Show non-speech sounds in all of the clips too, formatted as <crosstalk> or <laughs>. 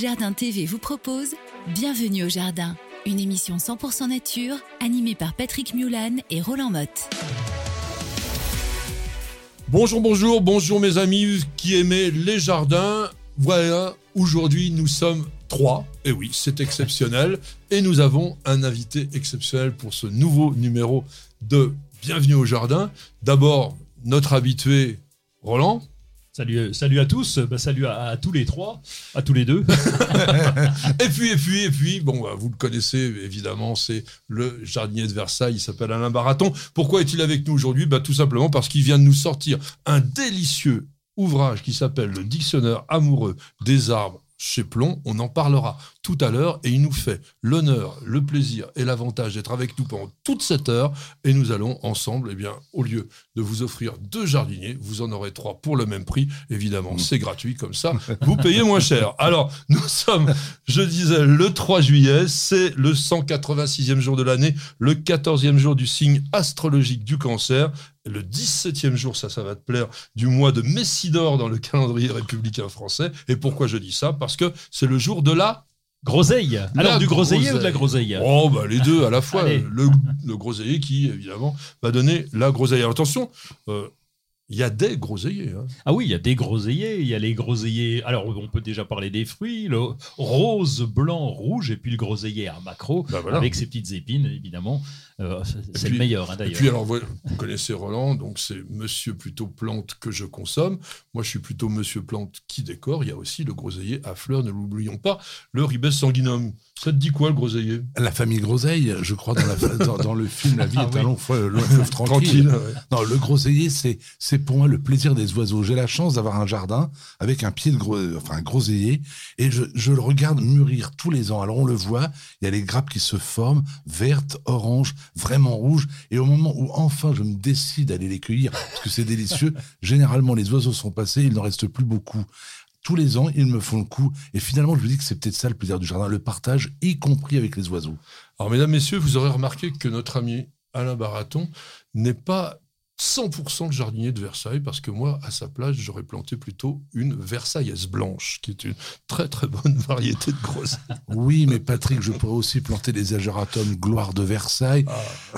Jardin TV vous propose Bienvenue au Jardin, une émission 100% nature animée par Patrick Mulan et Roland Motte. Bonjour, bonjour, bonjour mes amis qui aimaient les jardins. Voilà, aujourd'hui nous sommes trois. Et oui, c'est exceptionnel. Et nous avons un invité exceptionnel pour ce nouveau numéro de Bienvenue au jardin. D'abord, notre habitué Roland. Salut, salut à tous, bah, salut à, tous les trois, à tous les deux. <laughs> et puis, et puis, et puis, bon, bah, vous le connaissez évidemment, c'est le jardinier de Versailles, il s'appelle Alain Baraton. Pourquoi est-il avec nous aujourd'hui? Bah, Tout simplement parce qu'il vient de nous sortir un délicieux ouvrage qui s'appelle Le Dictionnaire amoureux des arbres chez Plomb, on en parlera tout à l'heure et il nous fait l'honneur, le plaisir et l'avantage d'être avec nous pendant toute cette heure et nous allons ensemble, eh bien, au lieu de vous offrir deux jardiniers, vous en aurez trois pour le même prix. Évidemment, c'est gratuit comme ça, vous payez moins cher. Alors, nous sommes, je disais, le 3 juillet, c'est le 186e jour de l'année, le 14e jour du signe astrologique du cancer le 17e jour, ça, ça va te plaire, du mois de Messidor dans le calendrier républicain français. Et pourquoi je dis ça? Parce que c'est le jour de la Groseille. Alors du groseillier ou de la groseille Oh bah les deux à la fois. Le, le, groseillier qui évidemment va donner la groseille. attention, euh, il y a des groseilliers. Hein. Ah oui, il y a des groseilliers. Il y a les groseilliers. Alors, on peut déjà parler des fruits le rose, blanc, rouge, et puis le groseillier à macro, bah avec ses petites épines, évidemment. Euh, c'est le meilleur, hein, d'ailleurs. Et puis, alors, vous, connaissez Roland, donc c'est monsieur plutôt plante que je consomme. Moi, je suis plutôt monsieur plante qui décore. Il y a aussi le groseillier à fleurs, ne l'oublions pas, le ribes sanguinum. Ça te dit quoi, le groseillier? La famille Groseille, je crois, dans, la, dans, le film La vie ah est un long fleuve <laughs> tranquille. Non, le groseillier, c'est pour moi le plaisir des oiseaux. J'ai la chance d'avoir un jardin avec un pied de gros, enfin un groseillier, et je, je, le regarde mûrir tous les ans. Alors on le voit, il y a les grappes qui se forment, vertes, oranges, vraiment rouges, et au moment où enfin je me décide d'aller les cueillir, parce que c'est délicieux, <laughs> généralement les oiseaux sont passés, il n'en reste plus beaucoup tous les ans, ils me font le coup. Et finalement, je me dis que c'est peut-être ça le plaisir du jardin, le partage, y compris avec les oiseaux. Alors, mesdames, messieurs, vous aurez remarqué que notre ami Alain Baraton n'est pas 100% le jardinier de Versailles, parce que moi, à sa place, j'aurais planté plutôt une Versaillaise blanche, qui est une très très bonne <laughs> variété de grosses. Oui, mais Patrick, je pourrais aussi planter des agératums gloire de Versailles. Ah.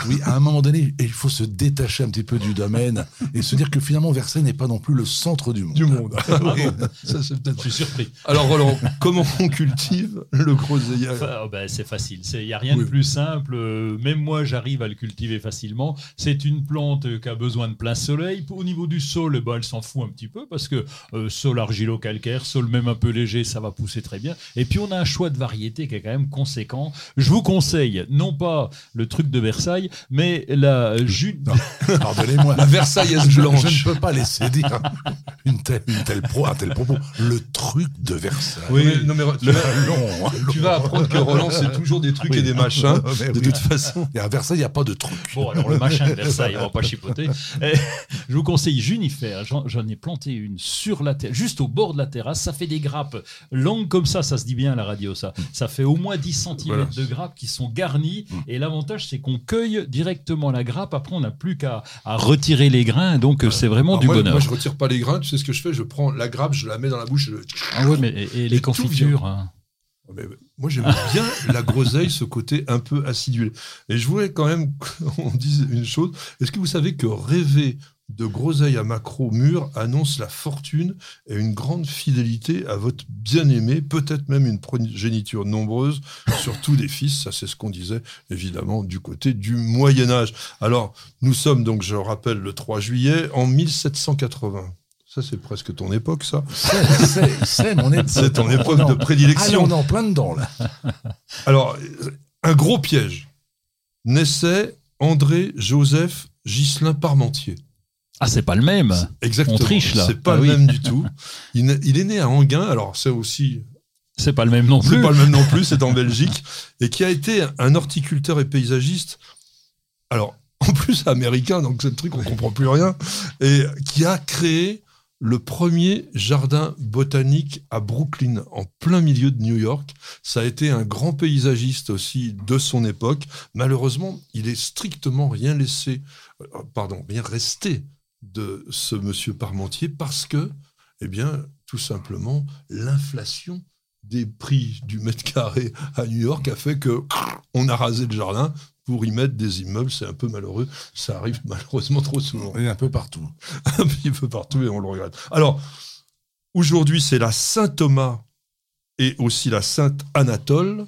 Oui, à un moment donné, il faut se détacher un petit peu du domaine et se dire que finalement, Versailles n'est pas non plus le centre du monde. Du monde. <laughs> Ça, c'est peut-être. Je suis surpris. Alors, Roland, comment on cultive le groseillier oh, ben, C'est facile. Il n'y a rien de plus simple. Même moi, j'arrive à le cultiver facilement. C'est une plante qui a besoin besoin de plein soleil. Au niveau du sol, eh ben, elle s'en fout un petit peu parce que euh, sol argilo-calcaire, sol même un peu léger, ça va pousser très bien. Et puis on a un choix de variété qui est quand même conséquent. Je vous conseille, non pas le truc de Versailles, mais la jute. <laughs> Pardonnez-moi. La Versailles blanche. Je, ne peux pas laisser dire une telle, une telle pro, un tel propos. Le truc de Versailles. Oui, non mais, tu, vas, tu vas apprendre que Roland, c'est toujours des trucs et des machins. <laughs> de toute façon. Et à Versailles, il n'y a pas de truc. Bon, alors le machin de Versailles, on va pas chipoter. <laughs> Je vous conseille Junifère. J'en ai planté une sur la terre, juste au bord de la terrasse. Ça fait des grappes longues comme ça, ça se dit bien à la radio, ça. Ça fait au moins 10 cm de grappes qui sont garnies. Mm. Et l'avantage, c'est qu'on cueille directement la grappe. Après, on n'a plus qu'à retirer les grains. Donc, c'est vraiment du bonheur. Moi, je retire pas les grains. Tu sais ce que je fais? Je prends la grappe, je la mets dans la bouche. Ah ouais, mais et, les confitures hein. Moi, j'aime bien la groseille, ce côté un peu acidulé. Et je voulais quand même qu'on <laughs> dise une chose. Est-ce que vous savez que rêver de groseille à macro mûr annonce la fortune et une grande fidélité à votre bien-aimé, peut-être même une progéniture nombreuse, surtout des fils, ça c'est ce qu'on disait évidemment du côté du Moyen Âge. Alors, nous sommes donc, je rappelle, le 3 juillet en 1780. Ça, c'est presque ton époque, ça. C'est mon époque. C'est ton époque de prédilection. on est en plein dedans, là. <laughs> Alors, un gros piège. Naissait André Joseph Ghislain Parmentier. Ah, c'est pas le même. Exactement. On triche là. C'est pas ah le même du tout. Il, est né à Anguin. Alors, c'est aussi C'est pas le même non plus. C'est pas le même non plus, c'est en Belgique. Et qui a été un horticulteur et paysagiste. Alors, en plus américain, donc c'est le truc, on comprend plus rien. Et qui a créé le premier jardin botanique à Brooklyn, en plein milieu de New York. Ça a été un grand paysagiste aussi de son époque. Malheureusement, il est strictement rien laissé, euh, pardon, rien resté de ce monsieur Parmentier parce que, eh bien, tout simplement, l'inflation des prix du mètre carré à New York a fait que on a rasé le jardin pour y mettre des immeubles. C'est un peu malheureux. Ça arrive <laughs> malheureusement trop souvent. Et un peu partout. <laughs> un petit peu partout et on le regrette. Alors, aujourd'hui, c'est la Saint-Thomas et aussi la Sainte-Anatole.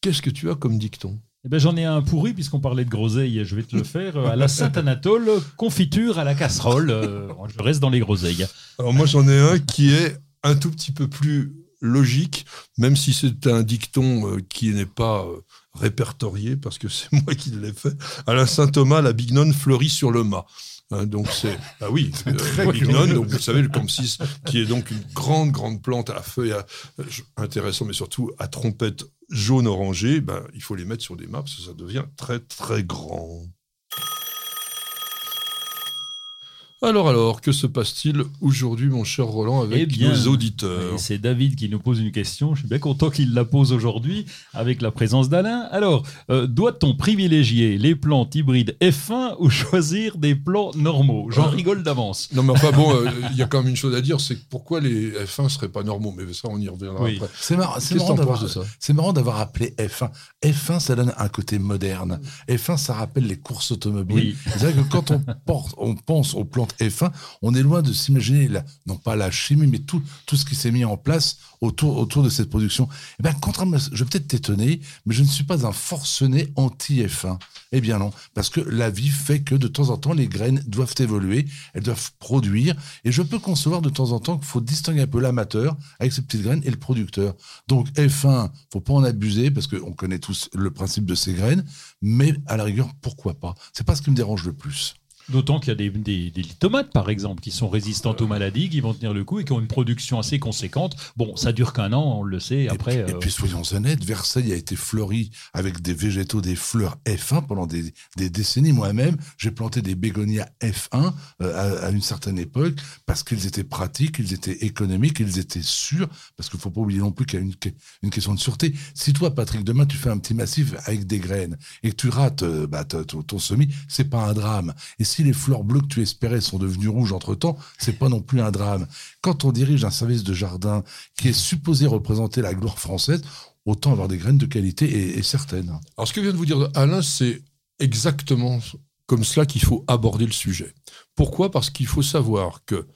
Qu'est-ce que tu as comme dicton? Eh ben, J'en ai un pourri, puisqu'on parlait de groseille, je vais te le faire. À la Sainte-Anatole, confiture à la casserole. Euh, je reste dans les groseilles. Alors moi, j'en ai un qui est un tout petit peu plus logique, même si c'est un dicton euh, qui n'est pas euh, répertorié, parce que c'est <laughs> moi qui l'ai fait. À la Saint-Thomas, la bignone fleurit sur le mât. Hein, donc c'est ah oui, euh, bignone, donc vous savez le compsis, qui est donc une grande grande plante à feuilles euh, intéressant, mais surtout à trompette jaune orangée. Ben, il faut les mettre sur des maps, parce que ça devient très très grand. Alors, alors, que se passe-t-il aujourd'hui, mon cher Roland, avec eh nos auditeurs? C'est David qui nous pose une question. Je suis bien content qu'il la pose aujourd'hui avec la présence d'Alain. Alors, euh, doit-on privilégier les plantes hybrides F1 ou choisir des plants normaux? J'en ah. rigole d'avance. Non, mais enfin bon, euh, <laughs> il y a quand même une chose à dire c'est pourquoi les F1 ne seraient pas normaux? Mais ça, on y reviendra après. C'est marrant, marrant d'avoir appelé F1. F1, ça donne un côté moderne. F1, ça rappelle les courses automobiles. C'est vrai que quand on, <laughs> porte, on pense aux plantes F1, on est loin de s'imaginer, non pas la chimie, mais tout, ce qui s'est mis en place autour, de cette production. Eh bien, contrairement, je vais peut-être t'étonner, mais je ne suis pas un forcené anti-F1. Eh bien non, parce que la vie fait que de temps en temps, les graines doivent évoluer, elles doivent produire, et je peux concevoir de temps en temps qu'il faut distinguer un peu l'amateur avec ses petites graines et le producteur. Donc F1, faut pas en abuser, parce qu'on connaît tous le principe de ces graines, mais à la rigueur, pourquoi pas? C'est pas ce qui me dérange le plus. D'autant qu'il y a des, des, tomates, par exemple, qui sont résistantes aux maladies, qui vont tenir le coup et qui ont une production assez conséquente. Bon, ça dure qu'un an, on le sait. Après, et, puis, euh, soyons honnêtes, Versailles a été fleuri avec des végétaux, des fleurs F1 pendant des, décennies. Moi-même, j'ai planté des bégonias F1 euh, à, une certaine époque parce qu'ils étaient pratiques, ils étaient économiques, ils étaient sûrs. Parce qu'il ne faut pas oublier non plus qu'il y a une, une, question de sûreté. Si toi, Patrick, demain, tu fais un petit massif avec des graines et que tu rates euh, bah, ton, ton semis, c'est pas un drame. Et si les fleurs bleues que tu espérais sont devenues rouges entre-temps, c'est pas non plus un drame. Quand on dirige un service de jardin qui est supposé représenter la gloire française, autant avoir des graines de qualité et, certaines. Alors ce que vient de vous dire Alain, c'est exactement comme cela qu'il faut aborder le sujet. Pourquoi? Parce qu'il faut savoir que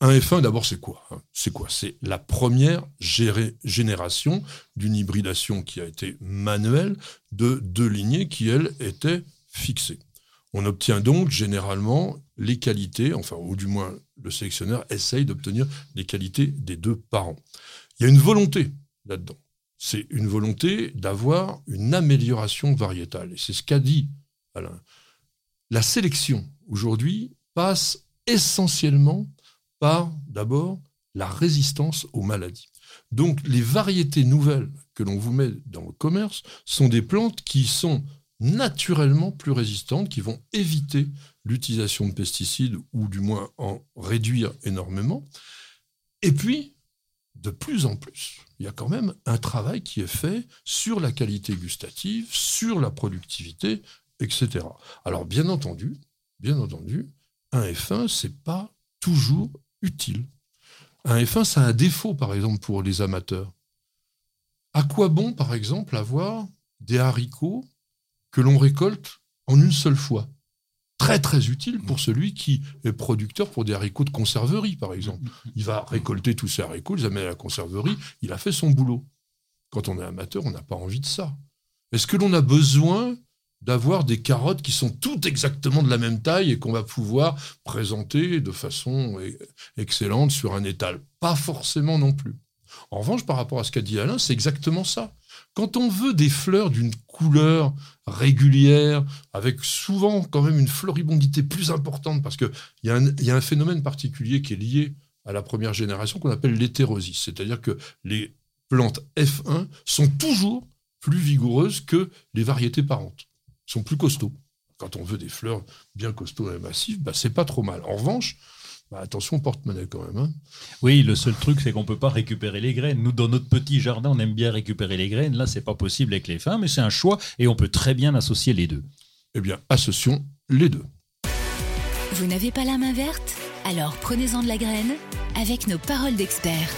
un F1, d'abord, c'est quoi hein? C'est quoi? C'est la première génération d'une hybridation qui a été manuelle de deux lignées qui, elles, étaient fixées. On obtient donc généralement les qualités, enfin, ou du moins le sélectionneur essaye d'obtenir les qualités des deux parents. Il y a une volonté là-dedans. C'est une volonté d'avoir une amélioration variétale. Et c'est ce qu'a dit Alain. La sélection, aujourd'hui, passe essentiellement par, d'abord, la résistance aux maladies. Donc, les variétés nouvelles que l'on vous met dans le commerce sont des plantes qui sont naturellement plus résistantes, qui vont éviter l'utilisation de pesticides ou du moins en réduire énormément. Et puis, de plus en plus, il y a quand même un travail qui est fait sur la qualité gustative, sur la productivité, etc. Alors bien entendu, bien entendu, un F1 c'est pas toujours utile. Un F1 ça a un défaut par exemple pour les amateurs. À quoi bon par exemple avoir des haricots que l'on récolte en une seule fois. Très très utile pour celui qui est producteur pour des haricots de conserverie, par exemple. Il va récolter tous ses haricots, les amène à la conserverie, il a fait son boulot. Quand on est amateur, on n'a pas envie de ça. Est-ce que l'on a besoin d'avoir des carottes qui sont toutes exactement de la même taille et qu'on va pouvoir présenter de façon excellente sur un étal? Pas forcément non plus. En revanche, par rapport à ce qu'a dit Alain, c'est exactement ça. Quand on veut des fleurs d'une couleur régulière, avec souvent quand même une floribondité plus importante, parce qu'il y, a un phénomène particulier qui est lié à la première génération qu'on appelle l'hétérosis, c'est-à-dire que les plantes F1 sont toujours plus vigoureuses que les variétés parentes. sont plus costauds. Quand on veut des fleurs bien costauds et massives, bah, c'est pas trop mal. En revanche, bah, attention porte-monnaie quand même. Hein. Oui, le seul truc, c'est qu'on ne peut pas récupérer les graines. Nous, dans notre petit jardin, on aime bien récupérer les graines. Là, c'est pas possible avec les fins, mais c'est un choix et on peut très bien associer les deux. Eh bien, associons les deux. Vous n'avez pas la main verte? Alors prenez-en de la graine avec nos paroles d'experts.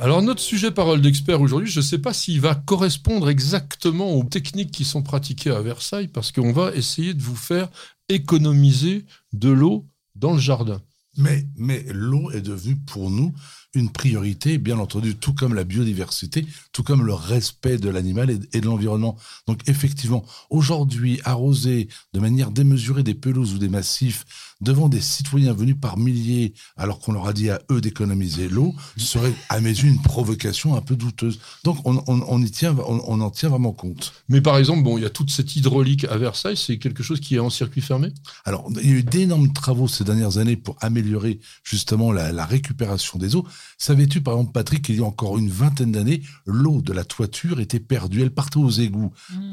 Alors notre sujet parole d'expert aujourd'hui, je ne sais pas s'il va correspondre exactement aux techniques qui sont pratiquées à Versailles, parce qu'on va essayer de vous faire économiser de l'eau dans le jardin. Mais, mais l'eau est devenue pour nous une priorité, bien entendu, tout comme la biodiversité, tout comme le respect de l'animal et, de l'environnement. Donc effectivement, aujourd'hui, arroser de manière démesurée des pelouses ou des massifs devant des citoyens venus par milliers, alors qu'on leur a dit à eux d'économiser l'eau, serait à mes yeux une provocation un peu douteuse. Donc on, y tient, on, en tient vraiment compte. Mais par exemple, bon, il y a toute cette hydraulique à Versailles, c'est quelque chose qui est en circuit fermé? Alors, il y a eu d'énormes travaux ces dernières années pour améliorer justement la récupération des eaux. Savais-tu, par exemple, Patrick, qu'il y a encore une vingtaine d'années, l'eau de la toiture était perdue, elle partait aux égouts. Hmm.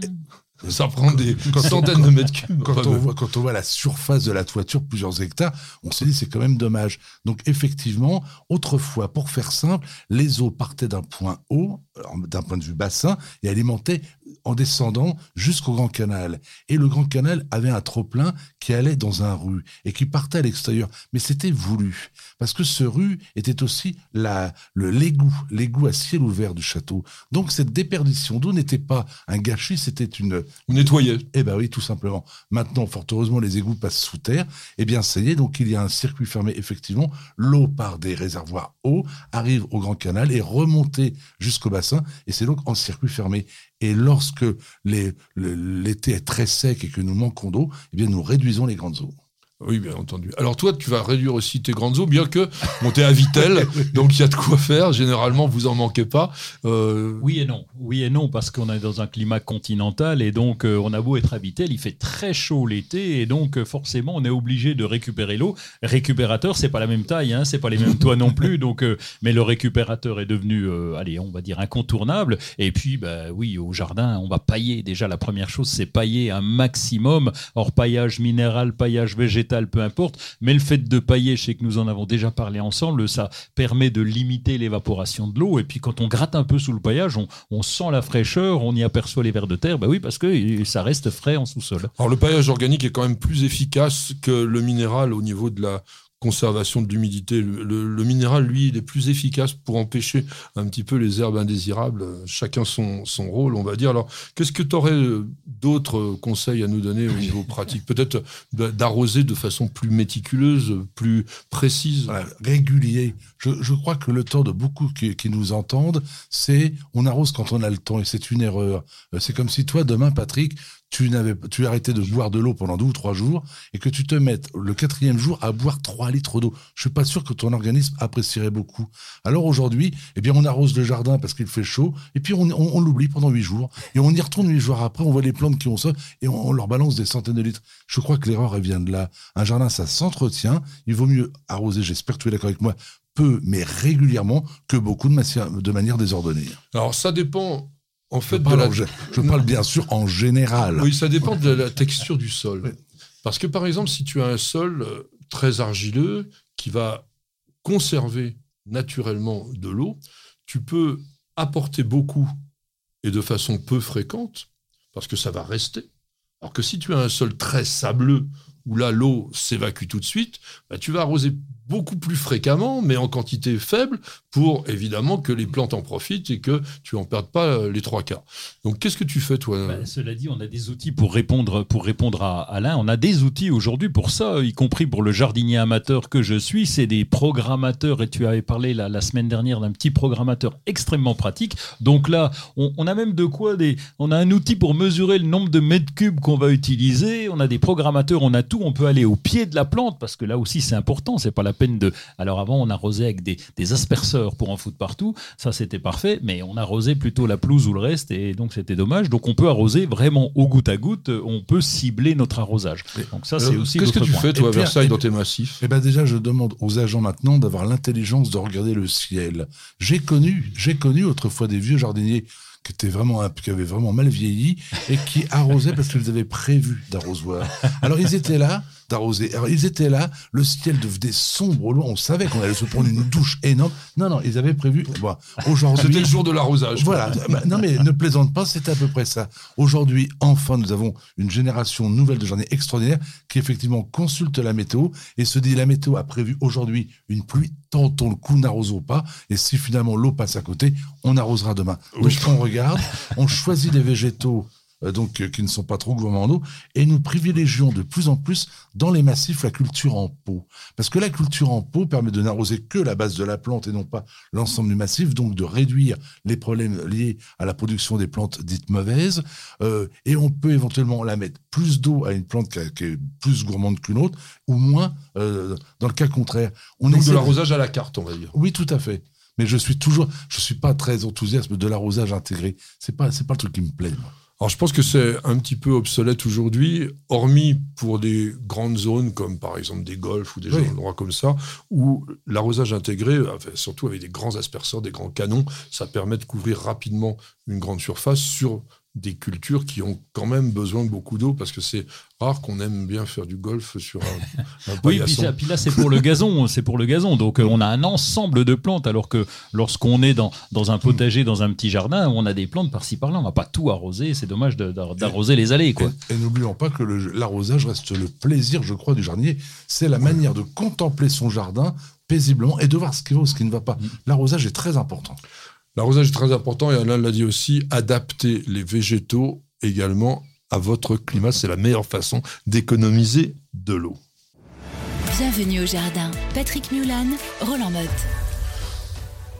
Ça prend des centaines de mètres cubes. Quand on, voit, quand on voit la surface de la toiture, plusieurs hectares, on se dit c'est quand même dommage. Donc effectivement, autrefois, pour faire simple, les eaux partaient d'un point haut, d'un point de vue bassin, et alimentaient en descendant jusqu'au Grand Canal. Et le Grand Canal avait un trop-plein qui allait dans un rue et qui partait à l'extérieur. Mais c'était voulu. Parce que ce rue était aussi la, le l'égout, l'égout à ciel ouvert du château. Donc cette déperdition d'eau n'était pas un gâchis, c'était une... Nettoyer. Eh ben oui, tout simplement. Maintenant, fort heureusement, les égouts passent sous terre. Eh bien, ça y est, donc il y a un circuit fermé, effectivement. L'eau par des réservoirs hauts arrive au Grand Canal et remonte jusqu'au bassin. Et c'est donc en circuit fermé. Et lorsque l'été est très sec et que nous manquons d'eau, eh nous réduisons les grandes eaux. Oui, bien entendu. Alors toi, tu vas réduire aussi tes grandes eaux, bien que monter à Vitel, <laughs> donc il y a de quoi faire. Généralement, vous en manquez pas. Euh, oui et non. Oui et non, parce qu'on est dans un climat continental et donc euh, on a beau être à Vitel, il fait très chaud l'été et donc euh, forcément on est obligé de récupérer l'eau. Récupérateur, c'est pas la même taille, hein, c'est pas les mêmes toits non plus. <laughs> Donc, mais le récupérateur est devenu, allez, on va dire incontournable. Et puis, bah oui, au jardin, on va pailler. Déjà, la première chose, c'est pailler un maximum. Hors paillage minéral, paillage végétal peu importe. Mais le fait de pailler, je sais que nous en avons déjà parlé ensemble, ça permet de limiter l'évaporation de l'eau. Et puis quand on gratte un peu sous le paillage, on, sent la fraîcheur, on y aperçoit les vers de terre. Bah oui, parce que ça reste frais en sous-sol. Alors le paillage organique est quand même plus efficace que le minéral au niveau de la conservation de l'humidité. Le, minéral, lui, il est plus efficace pour empêcher un petit peu les herbes indésirables. Chacun son, son rôle, on va dire. Alors, qu'est-ce que tu aurais euh, d'autres conseils à nous donner au niveau pratique? Peut-être d'arroser de façon plus méticuleuse, plus précise? régulier. Je, crois que le temps de beaucoup qui, qui nous entendent, c'est on arrose quand on a le temps et c'est une erreur. Euh, c'est comme si toi, demain, Patrick, tu n'avais, tu arrêtais de boire de l'eau pendant deux ou trois jours et que tu te mettes le quatrième jour à boire trois litres d'eau. Je suis pas sûr que ton organisme apprécierait beaucoup. Alors aujourd'hui, eh bien, on arrose le jardin parce qu'il fait chaud et puis on, on, l'oublie pendant huit jours et on y retourne huit jours après. On voit les plantes qui ont ça et on, leur balance des centaines de litres. Je crois que l'erreur elle vient de là. Un jardin, ça s'entretient. Il vaut mieux arroser. J'espère que tu es d'accord avec moi peu, mais régulièrement, que beaucoup de, de manière désordonnée. Alors ça dépend en fait, je parle, je parle bien sûr en général. Oui, ça dépend de la texture du sol. Parce que par exemple, si tu as un sol euh, très argileux qui va conserver naturellement de l'eau, tu peux apporter beaucoup et de façon peu fréquente, parce que ça va rester. Alors que si tu as un sol très sableux, où là l'eau s'évacue tout de suite, bah, tu vas arroser beaucoup plus fréquemment, mais en quantité faible, pour évidemment que les plantes en profitent et que tu en perdes pas euh, les trois quarts. Donc qu'est-ce que tu fais toi ben, Cela dit, on a des outils pour répondre, pour répondre à Alain. On a des outils aujourd'hui pour ça, y compris pour le jardinier amateur que je suis. C'est des programmateurs, et tu avais parlé la, semaine dernière d'un petit programmateur extrêmement pratique. Donc là, on, a même de quoi. On a un outil pour mesurer le nombre de mètres cubes qu'on va utiliser. On a des programmateurs, on a surtout, on peut aller au pied de la plante parce que là aussi, c'est important. C'est pas la peine de. Alors avant, on arrosait avec des, des asperceurs pour en foutre partout. Ça, c'était parfait, mais on arrosait plutôt la pelouse ou le reste, et donc c'était dommage. Donc on peut arroser vraiment au goutte à goutte. On peut cibler notre arrosage. Donc ça, c'est aussi. Qu'est-ce que tu fais toi à Versailles dans tes massifs Eh ben déjà, je demande aux agents maintenant d'avoir l'intelligence de regarder le ciel. J'ai connu, j'ai connu autrefois des vieux jardiniers qui était vraiment qui avait vraiment mal vieilli et qui arrosaient parce qu'ils avaient prévu d'arrosoir. Alors ils étaient là d'arroser. Alors ils étaient là, le ciel devenait sombre au loin, on savait qu'on allait se prendre une douche énorme. Non non, ils avaient prévu. Bon, aujourd'hui, c'était le jour de l'arrosage. Voilà. Bah, non mais ne plaisante pas, c'est à peu près ça. Aujourd'hui, enfin, nous avons une génération nouvelle de jardiniers extraordinaires qui effectivement consulte la météo et se dit la météo a prévu aujourd'hui une pluie tentons le coup, n'arrosons pas. Et si finalement l'eau passe à côté, on arrosera demain. Donc on regarde, on choisit des végétaux donc euh, qui ne sont pas trop gourmands en eau, et nous privilégions de plus en plus dans les massifs la culture en pot. Parce que la culture en pot permet de n'arroser que la base de la plante et non pas l'ensemble du massif, donc de réduire les problèmes liés à la production des plantes dites mauvaises, euh, et on peut éventuellement la mettre plus d'eau à une plante qui, est plus gourmande qu'une autre, ou moins dans le cas contraire. On donc de l'arrosage à la carte, on va dire. Oui, tout à fait mais je suis toujours, je suis pas très enthousiaste de l'arrosage intégré. C'est pas, c'est pas le truc qui me plaît. Alors je pense que c'est un petit peu obsolète aujourd'hui, hormis pour des grandes zones comme par exemple des golfs ou des endroits comme ça, où l'arrosage intégré, surtout avec des grands asperceurs, des grands canons, ça permet de couvrir rapidement une grande surface sur des cultures qui ont quand même besoin de beaucoup d'eau parce que c'est rare qu'on aime bien faire du golf sur un, <laughs> un Oui, puis, là c'est pour le gazon, c'est pour le gazon. Donc euh, on a un ensemble de plantes alors que lorsqu'on est dans, dans un potager, dans un petit jardin, on a des plantes par-ci par-là, on va pas tout arroser, c'est dommage d'arroser les allées quoi. Et, n'oublions pas que l'arrosage reste le plaisir, je crois, du jardinier, c'est la manière de contempler son jardin paisiblement et de voir ce qui va ou ce qui ne va pas. Mm. L'arrosage est très important. L'arrosage est très important et Alain l'a dit aussi, adapter les végétaux également à votre climat, c'est la meilleure façon d'économiser de l'eau. Bienvenue au jardin. Patrick Mulan, Roland Motte.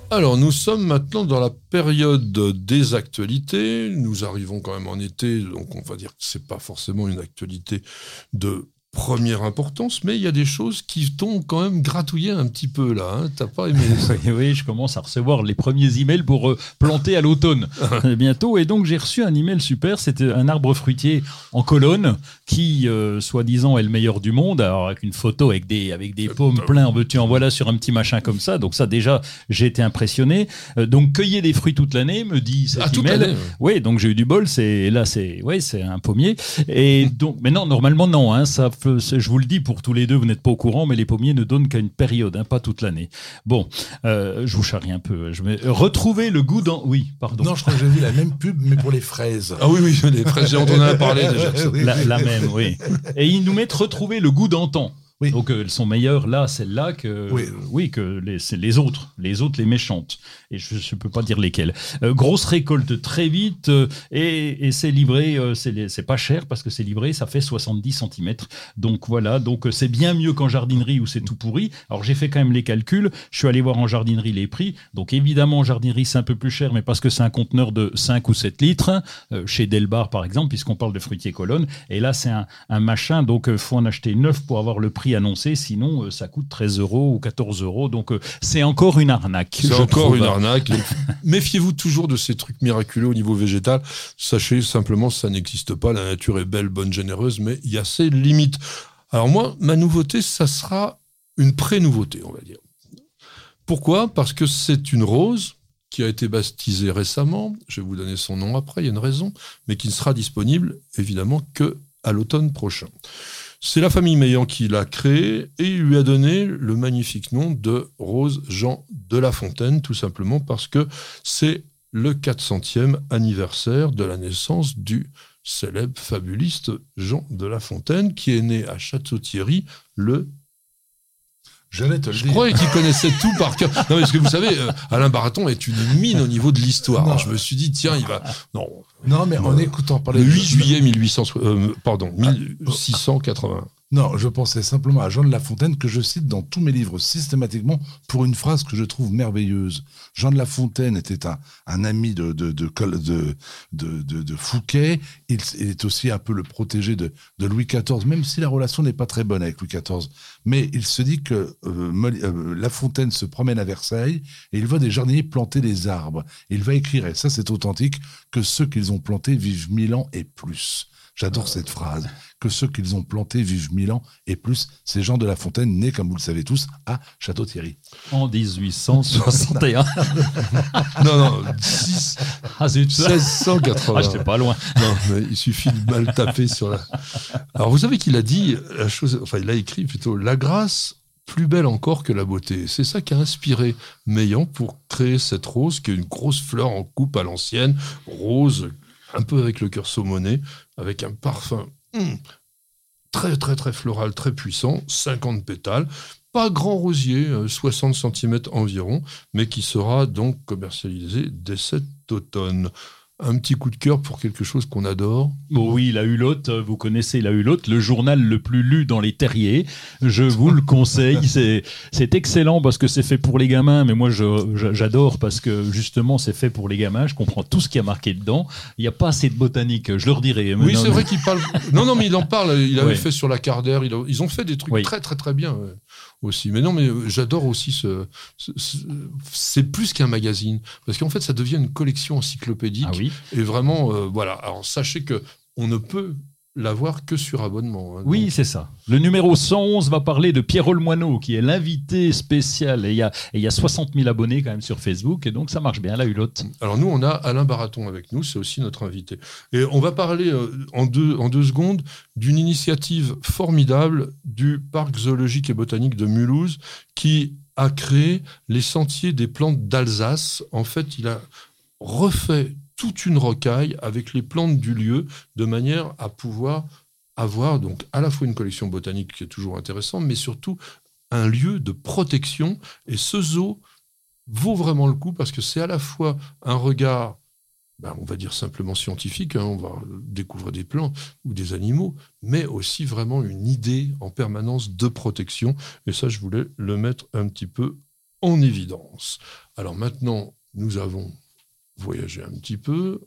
Alors, nous sommes maintenant dans la période des actualités. Nous arrivons quand même en été, donc on va dire que c'est pas forcément une actualité de première importance, mais il y a des choses qui t'ont quand même gratouillé un petit peu là. Hein. T'as pas aimé ça <laughs> Oui, je commence à recevoir les premiers emails pour euh, planter à l'automne <laughs> bientôt. Et donc j'ai reçu un email super. C'était un arbre fruitier en colonne qui, euh, soi-disant, est le meilleur du monde. Alors avec une photo avec des avec des pommes pleins, veux-tu en voilà sur un petit machin comme ça. Donc ça déjà, j'ai été impressionné. Euh, donc cueillir des fruits toute l'année, me dit cet ah, email. Oui, donc j'ai eu du bol. C'est là, c'est ouais, c'est un pommier. Et <laughs> donc, mais non, normalement non. Hein, ça je vous le dis pour tous les deux, vous n'êtes pas au courant, mais les pommiers ne donnent qu'à une période, hein, pas toute l'année. Bon, euh, je vous charrie un peu. Je vais retrouver le goût dans. Oui, pardon. Non, je crois que j'ai vu la même pub, mais pour les fraises. Ah oui, oui, les fraises, j'ai entendu en parler déjà. <laughs> La, la, même, oui. Et ils nous mettent retrouver le goût d'antan. Donc euh, elles sont meilleures là, celles-là, que, oui. que les, les autres, les autres, les méchantes. Et je ne peux pas dire lesquelles. Euh, grosse récolte très vite euh, et, c'est livré, c'est pas cher parce que c'est livré, ça fait 70 cm. Donc voilà, donc c'est bien mieux qu'en jardinerie où c'est tout pourri. Alors j'ai fait quand même les calculs, je suis allé voir en jardinerie les prix. Donc évidemment en jardinerie c'est un peu plus cher, mais parce que c'est un conteneur de 5 ou 7 litres, chez Delbar par exemple, puisqu'on parle de fruitier colonne. Et là c'est un, un machin, donc il faut en acheter 9 pour avoir le prix annoncé, sinon euh, ça coûte 13 euros ou 14 euros. Donc euh, c'est encore une arnaque. C'est encore une arnaque. <laughs> Méfiez-vous toujours de ces trucs miraculeux au niveau végétal. Sachez simplement, ça n'existe pas. La nature est belle, bonne, généreuse, mais il y a ses limites. Alors moi, ma nouveauté, ça sera une pré-nouveauté, on va dire. Pourquoi? Parce que c'est une rose qui a été baptisée récemment. Je vais vous donner son nom après, il y a une raison, mais qui ne sera disponible évidemment que à l'automne prochain. C'est la famille Meillan qui l'a créé et lui a donné le magnifique nom de Rose Jean de La Fontaine, tout simplement parce que c'est le 400e anniversaire de la naissance du célèbre fabuliste Jean de La Fontaine, qui est né à Château-Thierry le J'allais te Je croyais qu'il connaissait tout par cœur. Non, parce que vous savez, euh, Alain Baraton est une mine au niveau de l'histoire. Je me suis dit, tiens, il va. Non, Non, mais en écoutant parler. Le 8 juillet 1800, pardon, 1680. Non, je pensais simplement à Jean de La Fontaine que je cite dans tous mes livres systématiquement pour une phrase que je trouve merveilleuse. Jean de La Fontaine était un, un ami de, de, de, de, Fouquet. Il, est aussi un peu le protégé de, Louis XIV, même si la relation n'est pas très bonne avec Louis XIV. Mais il se dit que euh, euh, La Fontaine se promène à Versailles et il voit des jardiniers planter des arbres. il va écrire, et ça c'est authentique, que ceux qu'ils ont plantés vivent mille ans et plus. J'adore cette phrase. Que ceux qu'ils ont plantés vivent mille ans et plus. Ces gens de La Fontaine, nés, comme vous le savez tous, à Château-Thierry. En 1861. <laughs> non, non, 6... ah, 1680. Ah, j'étais pas loin. Non, mais il suffit de mal taper sur la. Alors, vous savez qu'il a dit la chose, enfin, il a écrit plutôt La grâce plus belle encore que la beauté. C'est ça qui a inspiré Meillan pour créer cette rose, qui est une grosse fleur en coupe à l'ancienne, rose un peu avec le cœur saumonné, avec un parfum hmm, très très très floral, très puissant, 50 pétales, pas grand rosier, 60 euh, cm environ, mais qui sera donc commercialisé dès cet automne un petit coup de cœur pour quelque chose qu'on adore Oui, la Hulotte, vous connaissez la Hulotte, le journal le plus lu dans les terriers. Je vous le conseille. C'est excellent parce que c'est fait pour les gamins, mais moi j'adore parce que justement c'est fait pour les gamins. Je comprends tout ce qui a marqué dedans. Il n'y a pas assez de botanique, je leur dirai. Oui, c'est vrai qu'il parle. Non, non, mais il en parle. Il avait fait sur la Cardère. Ils ont fait des trucs très, très, très bien aussi. Mais non, mais euh, j'adore aussi ce. c'est plus qu'un magazine parce qu'en fait, ça devient une collection encyclopédique. Ah et vraiment, euh, voilà. Alors sachez que on ne peut l'avoir que sur abonnement. Hein, oui, c'est ça. Le numéro 111 va parler de Pierre Olmoineau, qui est l'invité spécial. Et il y, a, il y a 60 000 abonnés quand même sur Facebook, et donc ça marche bien, la Hulotte. Alors nous, on a Alain Baraton avec nous, c'est aussi notre invité. Et on va parler euh, en, deux, en deux secondes d'une initiative formidable du Parc zoologique et botanique de Mulhouse, qui a créé les sentiers des plantes d'Alsace. En fait, il a refait toute une rocaille avec les plantes du lieu de manière à pouvoir avoir donc à la fois une collection botanique qui est toujours intéressante, mais surtout un lieu de protection. Et ce zoo vaut vraiment le coup parce que c'est à la fois un regard, ben, on va dire simplement scientifique, hein, on va découvrir des plantes ou des animaux, mais aussi vraiment une idée en permanence de protection. Et ça, je voulais le mettre un petit peu en évidence. Alors maintenant, nous avons voyager un petit peu.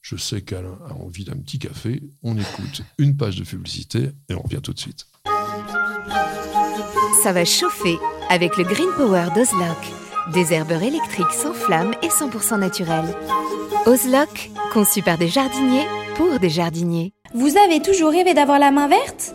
Je sais qu'Alain a envie d'un petit café. On écoute une page de publicité et on revient tout de suite. Ça va chauffer avec le Green Power d'Ozlock. Des herbeurs électriques sans flamme et 100% naturels. Ozlock, conçu par des jardiniers pour des jardiniers. Vous avez toujours rêvé d'avoir la main verte?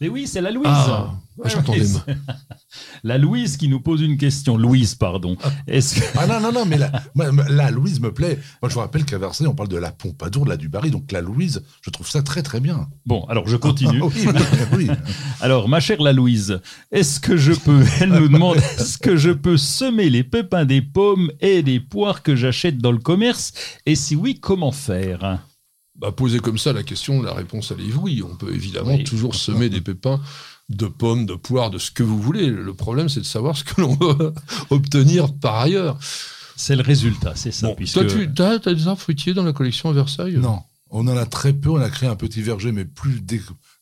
Mais oui, c'est la Louise. Ah, j'entendais. <laughs> La Louise qui nous pose une question. Louise, pardon. Est-ce Ah non, non, non, mais la, <laughs> Louise me plaît. Moi, je vous rappelle qu'à Versailles, on parle de la Pompadour, de la Dubarry. Donc la Louise, je trouve ça très, très bien. Bon, alors je continue. <laughs> oui, oui. alors, ma chère la Louise, est-ce que je peux, elle nous demande, est-ce que je peux semer les pépins des pommes et des poires que j'achète dans le commerce? Et si oui, comment faire? Bah, Poser comme ça la question, la réponse, elle est oui. On peut évidemment toujours semer des pépins de pommes, de poires, de ce que vous voulez. Le problème, c'est de savoir ce que l'on <laughs> veut obtenir par ailleurs. C'est le résultat, c'est ça. Toi, tu as, des arbres fruitiers dans la collection à Versailles? Non. On en a très peu. On a créé un petit verger, mais plus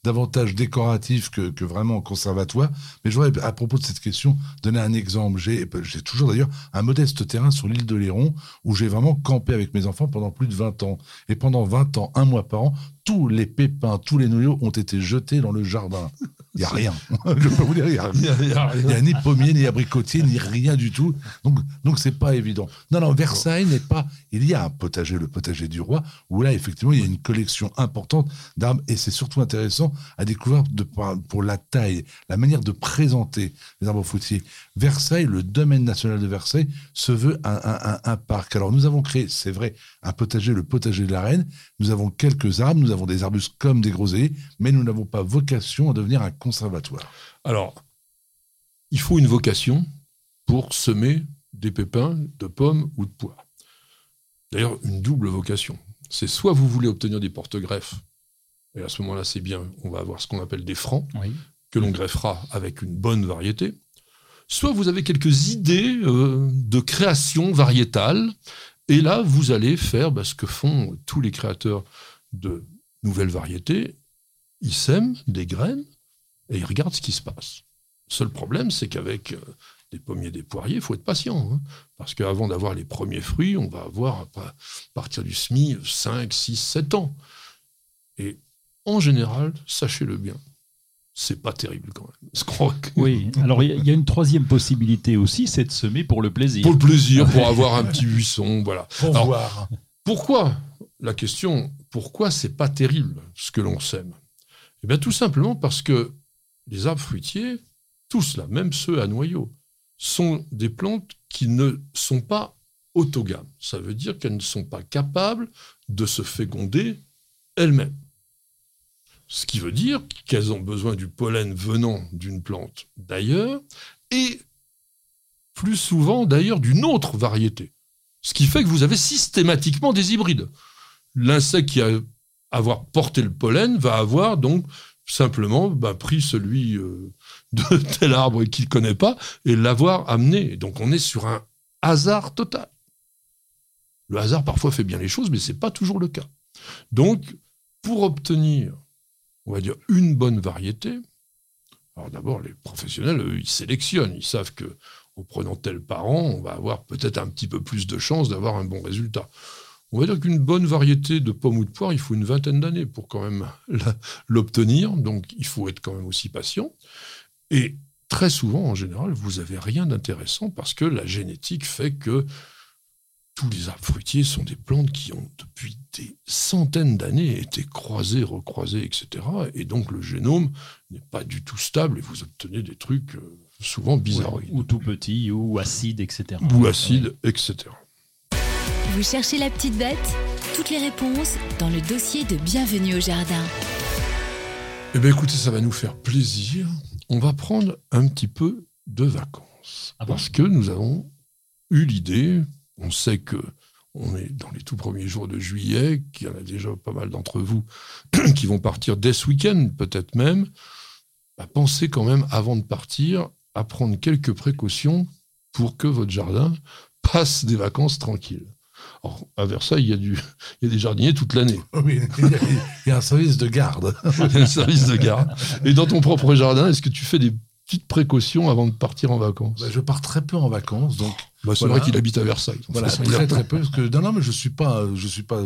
davantage décoratif que, que, vraiment conservatoire. Mais je voudrais, à propos de cette question, donner un exemple. J'ai toujours d'ailleurs un modeste terrain sur l'île de Léron où j'ai vraiment campé avec mes enfants pendant plus de 20 ans. Et pendant 20 ans, un mois par an, tous les pépins, tous les noyaux ont été jetés dans le jardin. Il n'y a rien. <laughs> Je peux vous dire, il n'y a, a, ni pommier, ni abricotier, ni rien du tout. Donc, donc c'est pas évident. Non, non, Versailles n'est pas. Il y a un potager, le potager du roi, où là, effectivement, il y a une collection importante d'arbres, et c'est surtout intéressant à découvrir de, pour la taille, la manière de présenter les arbres fruitiers. Versailles, le domaine national de Versailles, se veut un, un, un parc. Alors, nous avons créé, c'est vrai, un potager, le potager de la Reine. Nous avons quelques arbres, nous avons des arbustes comme des groseilliers, mais nous n'avons pas vocation à devenir un conservatoire. Alors, il faut une vocation pour semer des pépins de pommes ou de poires. D'ailleurs, une double vocation. C'est soit vous voulez obtenir des porte-greffes, et à ce moment-là, c'est bien, on va avoir ce qu'on appelle des francs, que l'on greffera avec une bonne variété. Soit vous avez quelques idées euh, de création variétale, et là, vous allez faire bah, ce que font tous les créateurs de nouvelles variétés. Ils sèment des graines, et il regarde ce qui se passe. Le seul problème, c'est qu'avec euh, des pommiers, des poiriers, il faut être patient. Hein. parce qu'avant d'avoir les premiers fruits, on va avoir, à partir du SMI, 5, 6, 7 ans. Et en général, sachez-le bien, c'est pas terrible quand même. Oui, alors il y, a une troisième possibilité aussi, c'est de semer pour le plaisir. Pour le plaisir, pour avoir un petit buisson, voilà. Pour voir. Pourquoi La question, pourquoi c'est pas terrible ce que l'on sème? Eh bien tout simplement parce que les arbres fruitiers, tous là, même ceux à noyaux, sont des plantes qui ne sont pas autogames. Ça veut dire qu'elles ne sont pas capables de se féconder elles-mêmes. Ce qui veut dire qu'elles ont besoin du pollen venant d'une plante d'ailleurs, et plus souvent d'ailleurs d'une autre variété. Ce qui fait que vous avez systématiquement des hybrides. L'insecte qui a avoir porté le pollen va avoir donc simplement bah, pris celui euh, de <laughs> tel arbre qu'il ne connaît pas et l'avoir amené. Donc on est sur un hasard total. Le hasard parfois fait bien les choses, mais ce n'est pas toujours le cas. Donc, pour obtenir, on va dire, une bonne variété, alors d'abord, les professionnels, eux, ils sélectionnent. Ils savent que en prenant tel parent, on va avoir peut-être un petit peu plus de chances d'avoir un bon résultat. On va dire qu'une bonne variété de pommes ou de poires, il faut une vingtaine d'années pour quand même <laughs> l'obtenir. Donc, il faut être quand même aussi patient. Et très souvent, en général, vous n'avez rien d'intéressant parce que la génétique fait que tous les arbres fruitiers sont des plantes qui ont depuis des centaines d'années été croisées, recroisées, etc. Et donc le génome n'est pas du tout stable et vous obtenez des trucs euh, souvent bizarres. ou tout petits, ou acides, etc. Ou acides, etc. Vous cherchez la petite bête? Toutes les réponses dans le dossier de Bienvenue au Jardin. Eh bien écoutez, ça va nous faire plaisir. On va prendre un petit peu de vacances. Ah parce que nous avons eu l'idée, on sait que on est dans les tout premiers jours de juillet, qu'il y en a déjà pas mal d'entre vous <clears throat> qui vont partir dès ce week-end, peut-être même, à penser quand même, avant de partir, à prendre quelques précautions pour que votre jardin <laughs> passe des vacances tranquilles. Or, à Versailles, il y, a du, <laughs> il y a des jardiniers toute l'année. <laughs> Oui, il y, a, un service de garde. un service de garde. Et dans ton propre jardin, est-ce que tu fais des petites précautions avant de partir en vacances? Bah, Je pars très peu en vacances, donc. Bah, c'est vrai qu'il habite à Versailles. Voilà, très très peu. Parce que, non, non, mais je suis pas, je suis pas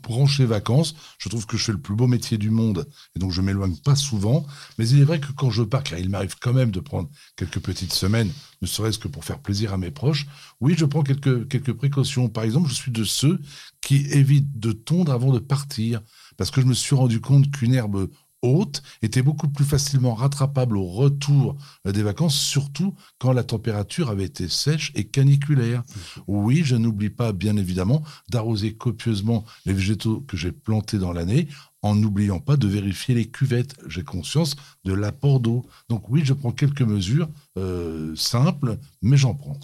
branché vacances. Je trouve que je fais le plus beau métier du monde et donc je m'éloigne pas souvent. Mais il est vrai que quand je pars, car il m'arrive quand même de prendre quelques petites semaines, ne serait-ce que pour faire plaisir à mes proches, oui, je prends quelques, quelques précautions. Par exemple, je suis de ceux qui évitent de tondre avant de partir parce que je me suis rendu compte qu'une herbe haute était beaucoup plus facilement rattrapable au retour euh, des vacances, surtout quand la température avait été sèche et caniculaire. Oui, je n'oublie pas, bien évidemment, d'arroser copieusement les végétaux que j'ai plantés dans l'année, en n'oubliant pas de vérifier les cuvettes. J'ai conscience de l'apport d'eau. Donc oui, je prends quelques mesures euh, simples, mais j'en prends.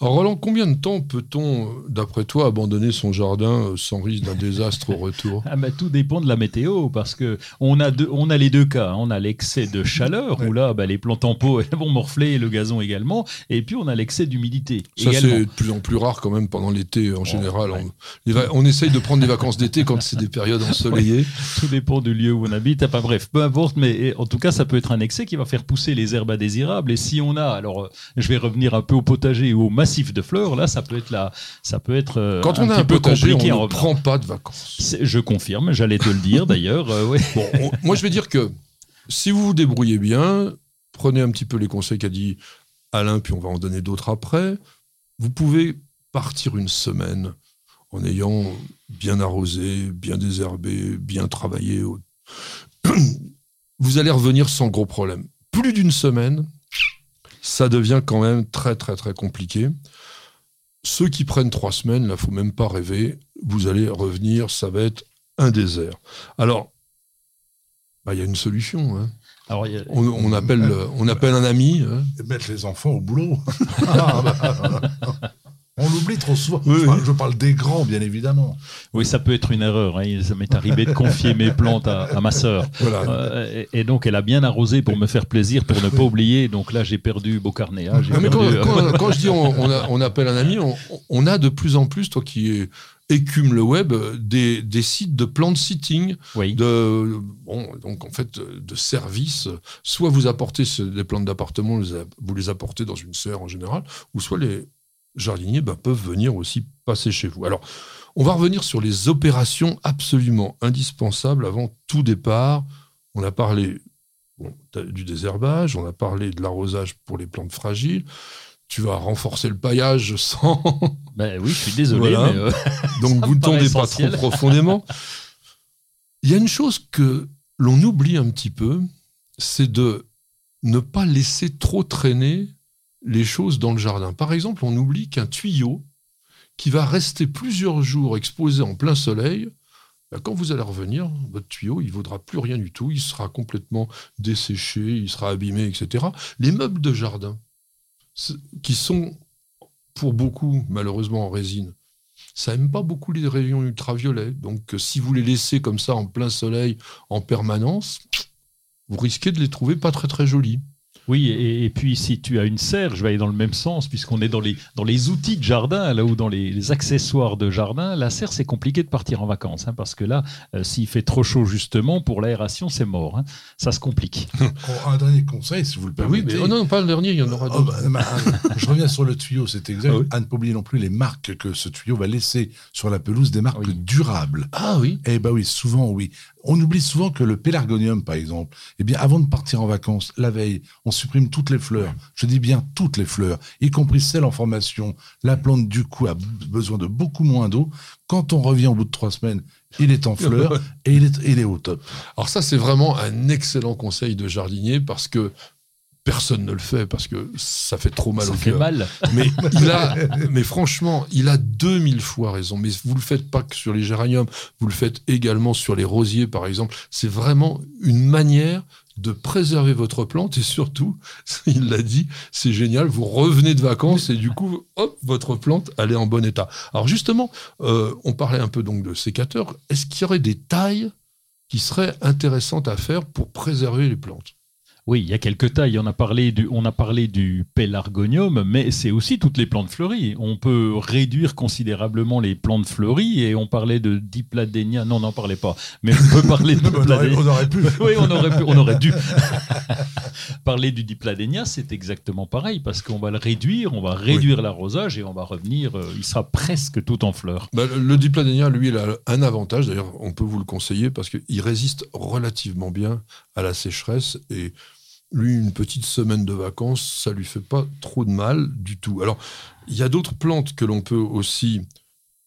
Alors Roland, combien de temps peut-on, d'après toi, abandonner son jardin euh, sans risque d'un désastre au retour <laughs> ah bah, Tout dépend de la météo, parce que on a, on a les deux cas. On a l'excès de chaleur, où là, bah, les plantes en pot <laughs> vont morfler, le gazon également, et puis on a l'excès d'humidité. Ça, c'est de plus en plus rare quand même pendant l'été, en général. On, on, essaye de prendre des vacances d'été quand c'est des périodes <laughs> ensoleillées. Tout dépend du lieu où on habite. Enfin bref, peu importe, mais en tout cas, ça peut être un excès qui va faire pousser les herbes indésirables. Et si on a, alors, euh, je vais revenir un peu au potager ou au massif de fleurs. Là, ça peut être là, ça peut être. Euh, Quand on a un peu potager, compliqué on ne prend pas de vacances. Je confirme, j'allais te le dire d'ailleurs. Euh, bon, moi, je vais dire que si vous vous débrouillez bien, prenez un petit peu les conseils qu'a dit Alain, puis on va en donner d'autres après. Vous pouvez partir une semaine en ayant bien arrosé, bien désherbé, bien travaillé. Vous allez revenir sans gros problème. Plus d'une semaine, ça devient quand même très très très compliqué. Ceux qui prennent trois semaines, là, faut même pas rêver. Vous allez revenir, ça va être un désert. Alors, bah, il y a une solution. Hein. Alors, on, appelle, on appelle un ami. Hein. Et mettre les enfants au boulot. <laughs> <laughs> On l'oublie trop souvent. je, parle, des grands, bien évidemment. Oui, ça peut être une erreur. Hein. Ça m'est arrivé de confier mes plantes à, ma sœur. Euh, et, donc, elle a bien arrosé pour me faire plaisir, pour ne pas oublier. Donc là, j'ai perdu beau carnet. Hein. Euh, quand, je dis on, appelle un ami, on, a de plus en plus, toi qui écume le web, des, sites de plantes sitting, de, donc en fait de services. Soit vous apportez des plantes d'appartement, vous les apportez dans une serre en général, ou soit les jardiniers bah, peuvent venir aussi passer chez vous. Alors, on va revenir sur les opérations absolument indispensables avant tout départ. On a parlé du désherbage, on a parlé de l'arrosage pour les plantes fragiles. Tu vas renforcer le paillage sans. <laughs> Ben oui, je suis désolé. Mais euh, <laughs> Donc vous ne tombez pas trop profondément. <laughs> Il y a une chose que l'on oublie un petit peu, c'est de ne pas laisser trop traîner les choses dans le jardin. Par exemple, on oublie qu'un tuyau qui va rester plusieurs jours exposé en plein soleil, bah, quand vous allez revenir, votre tuyau, il vaudra plus rien du tout, il sera complètement desséché, il sera abîmé, etc. Les meubles de jardin, qui sont pour beaucoup malheureusement en résine, ça n'aime pas beaucoup les rayons ultraviolets. Donc si vous les laissez comme ça en plein soleil en permanence, vous risquez de les trouver pas très très jolis. Oui, et, puis si tu as une serre, je vais aller dans le même sens, puisqu'on est dans les, dans les outils de jardin, là où dans les, accessoires de jardin, la serre, c'est compliqué de partir en vacances, hein, parce que là, euh, s'il fait trop chaud, justement, pour l'aération, c'est mort. Hein. Ça se complique. <laughs> un dernier conseil, si vous le permettez. Oui, mais oh non, pas le dernier, il y en aura oh, d'autres. Bah, <laughs> je reviens sur le tuyau, c'est exact. Ah à ne pas oublier non plus les marques que ce tuyau va laisser sur la pelouse, des marques durables. Ah oui Eh bien oui, souvent oui. On oublie souvent que le pélargonium, par exemple, eh bien, avant de partir en vacances, la veille, on supprime toutes les fleurs. Je dis bien toutes les fleurs, y compris celles en formation. La plante, du coup, a besoin de beaucoup moins d'eau. Quand on revient au bout de trois semaines, il est en fleurs <laughs> et il est, il est au top. Alors ça, c'est vraiment un excellent conseil de jardinier parce que personne ne le fait parce que ça fait trop mal ça au fait mal. Mais, <laughs> il a, mais franchement, il a 2000 fois raison. Mais vous le faites pas que sur les géraniums, vous le faites également sur les rosiers, par exemple. C'est vraiment une manière de préserver votre plante et surtout, <laughs> il l'a dit, c'est génial, vous revenez de vacances et du coup, hop, votre plante, elle est en bon état. Alors justement, euh, on parlait un peu donc de sécateurs. Est-ce qu'il y aurait des tailles qui seraient intéressantes à faire pour préserver les plantes? Oui, il y a quelques tailles. On a parlé du, on a parlé du pélargonium, mais c'est aussi toutes les plantes fleuries. On peut réduire considérablement les plantes fleuries et on parlait de dipladénia. Non, on n'en parlait pas. Mais on peut parler de <laughs> on aurait pu. oui, on aurait pu, on aurait dû. <laughs> parler du dipladénia, c'est exactement pareil parce qu'on va le réduire, on va réduire l'arrosage et on va revenir. Euh, il sera presque tout en fleurs. Bah, le dipladénia, lui, il a un avantage. D'ailleurs, on peut vous le conseiller parce qu'il résiste relativement bien à la sécheresse et lui, une petite semaine de vacances, ça lui fait pas trop de mal du tout. Alors, il y a d'autres plantes que l'on peut aussi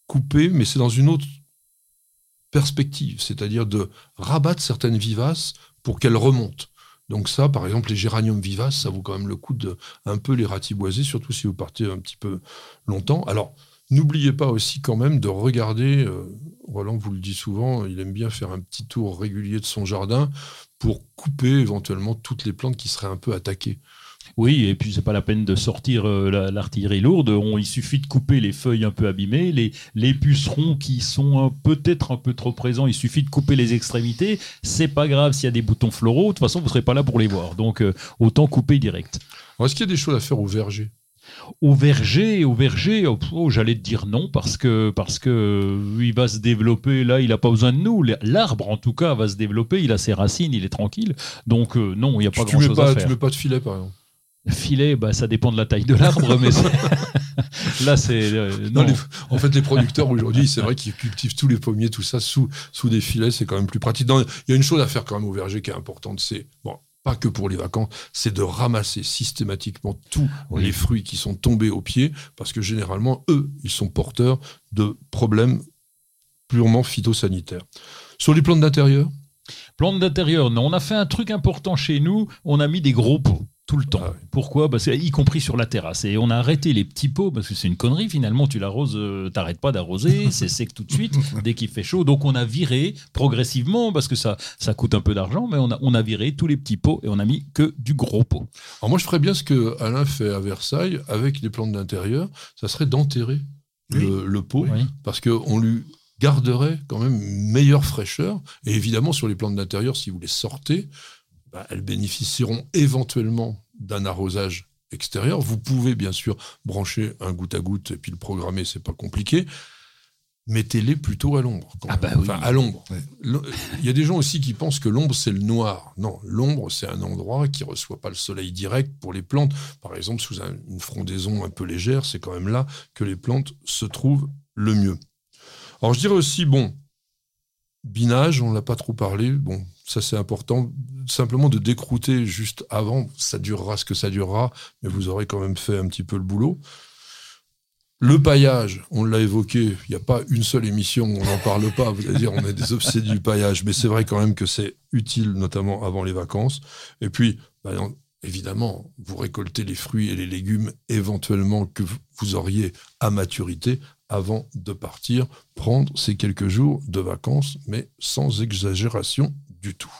couper, mais c'est dans une autre perspective, c'est-à-dire de rabattre certaines vivaces pour qu'elles remontent. Donc ça, par exemple, les géraniums vivaces, ça vaut quand même le coup de un peu les ratiboiser, surtout si vous partez un petit peu longtemps. Alors, n'oubliez pas aussi quand même de regarder, euh, Roland vous le dit souvent, il aime bien faire un petit tour régulier de son jardin pour couper éventuellement toutes les plantes qui seraient un peu attaquées. Oui, et puis c'est pas la peine de sortir euh, l'artillerie lourde. il suffit de couper les feuilles un peu abîmées, les, les pucerons qui sont peut-être un peu trop présents. Il suffit de couper les extrémités. C'est pas grave s'il y a des boutons floraux. De toute façon, vous serez pas là pour les voir. Donc euh, autant couper direct. Est-ce qu'il y a des choses à faire au verger? Au verger, au verger, oh, oh, j'allais te dire non parce que parce que euh, il va se développer. Là, il n'a pas besoin de nous. L'arbre, en tout cas, va se développer. Il a ses racines, il est tranquille. Donc euh, non, il n'y a pas grand chose à faire. Tu mets pas de filet, par exemple. Filet, bah, ça dépend de la taille de l'arbre, mais <laughs> là, c'est. Euh, en fait, les producteurs aujourd'hui, c'est vrai qu'ils cultivent tous les pommiers, tout ça, sous, sous des filets, c'est quand même plus pratique. Il y a une chose à faire quand même au verger qui est importante, c'est. Bon, pas que pour les vacances, c'est de ramasser systématiquement tous les fruits qui sont tombés au pied, parce que généralement, eux, ils sont porteurs de problèmes purement phytosanitaires. Sur les plantes d'intérieur? Plantes d'intérieur, non. On a fait un truc important chez nous, on a mis des gros pots tout le temps. Ah Pourquoi? Parce Y compris sur la terrasse. Et on a arrêté les petits pots, parce que c'est une connerie finalement, tu l'arroses, euh, t'arrêtes pas d'arroser, <laughs> c'est sec tout de suite, dès qu'il fait chaud. Donc on a viré progressivement, parce que ça, ça coûte un peu d'argent, mais on a, on a viré tous les petits pots et on a mis que du gros pot. Alors moi je ferais bien ce que Alain fait à Versailles avec les plantes d'intérieur, ça serait d'enterrer le, pot, parce qu'on lui garderait quand même une meilleure fraîcheur. Et évidemment, sur les plantes d'intérieur, si vous les sortez, bah, elles bénéficieront éventuellement d'un arrosage extérieur. Vous pouvez bien sûr brancher un goutte à goutte et puis le programmer, c'est pas compliqué. Mettez-les plutôt à l'ombre. Ah bah enfin, à l'ombre. Il y a des gens aussi qui pensent que l'ombre c'est le noir. Non, l'ombre c'est un endroit qui reçoit pas le soleil direct pour les plantes. Par exemple, sous une frondaison un peu légère, c'est quand même là que les plantes se trouvent le mieux. Alors je dirais aussi, bon, binage, on l'a pas trop parlé. Bon, ça c'est important. Simplement de décrouter juste avant, ça durera ce que ça durera, mais vous aurez quand même fait un petit peu le boulot. Le paillage, on l'a évoqué, il n'y a pas une seule émission où on n'en parle pas. Vous allez dire, on est des obsédés du paillage, mais c'est vrai quand même que c'est utile, notamment avant les vacances. Et puis, bah, évidemment, vous récoltez les fruits et les légumes éventuellement que vous auriez à maturité avant de partir prendre ces quelques jours de vacances, mais sans exagération du tout.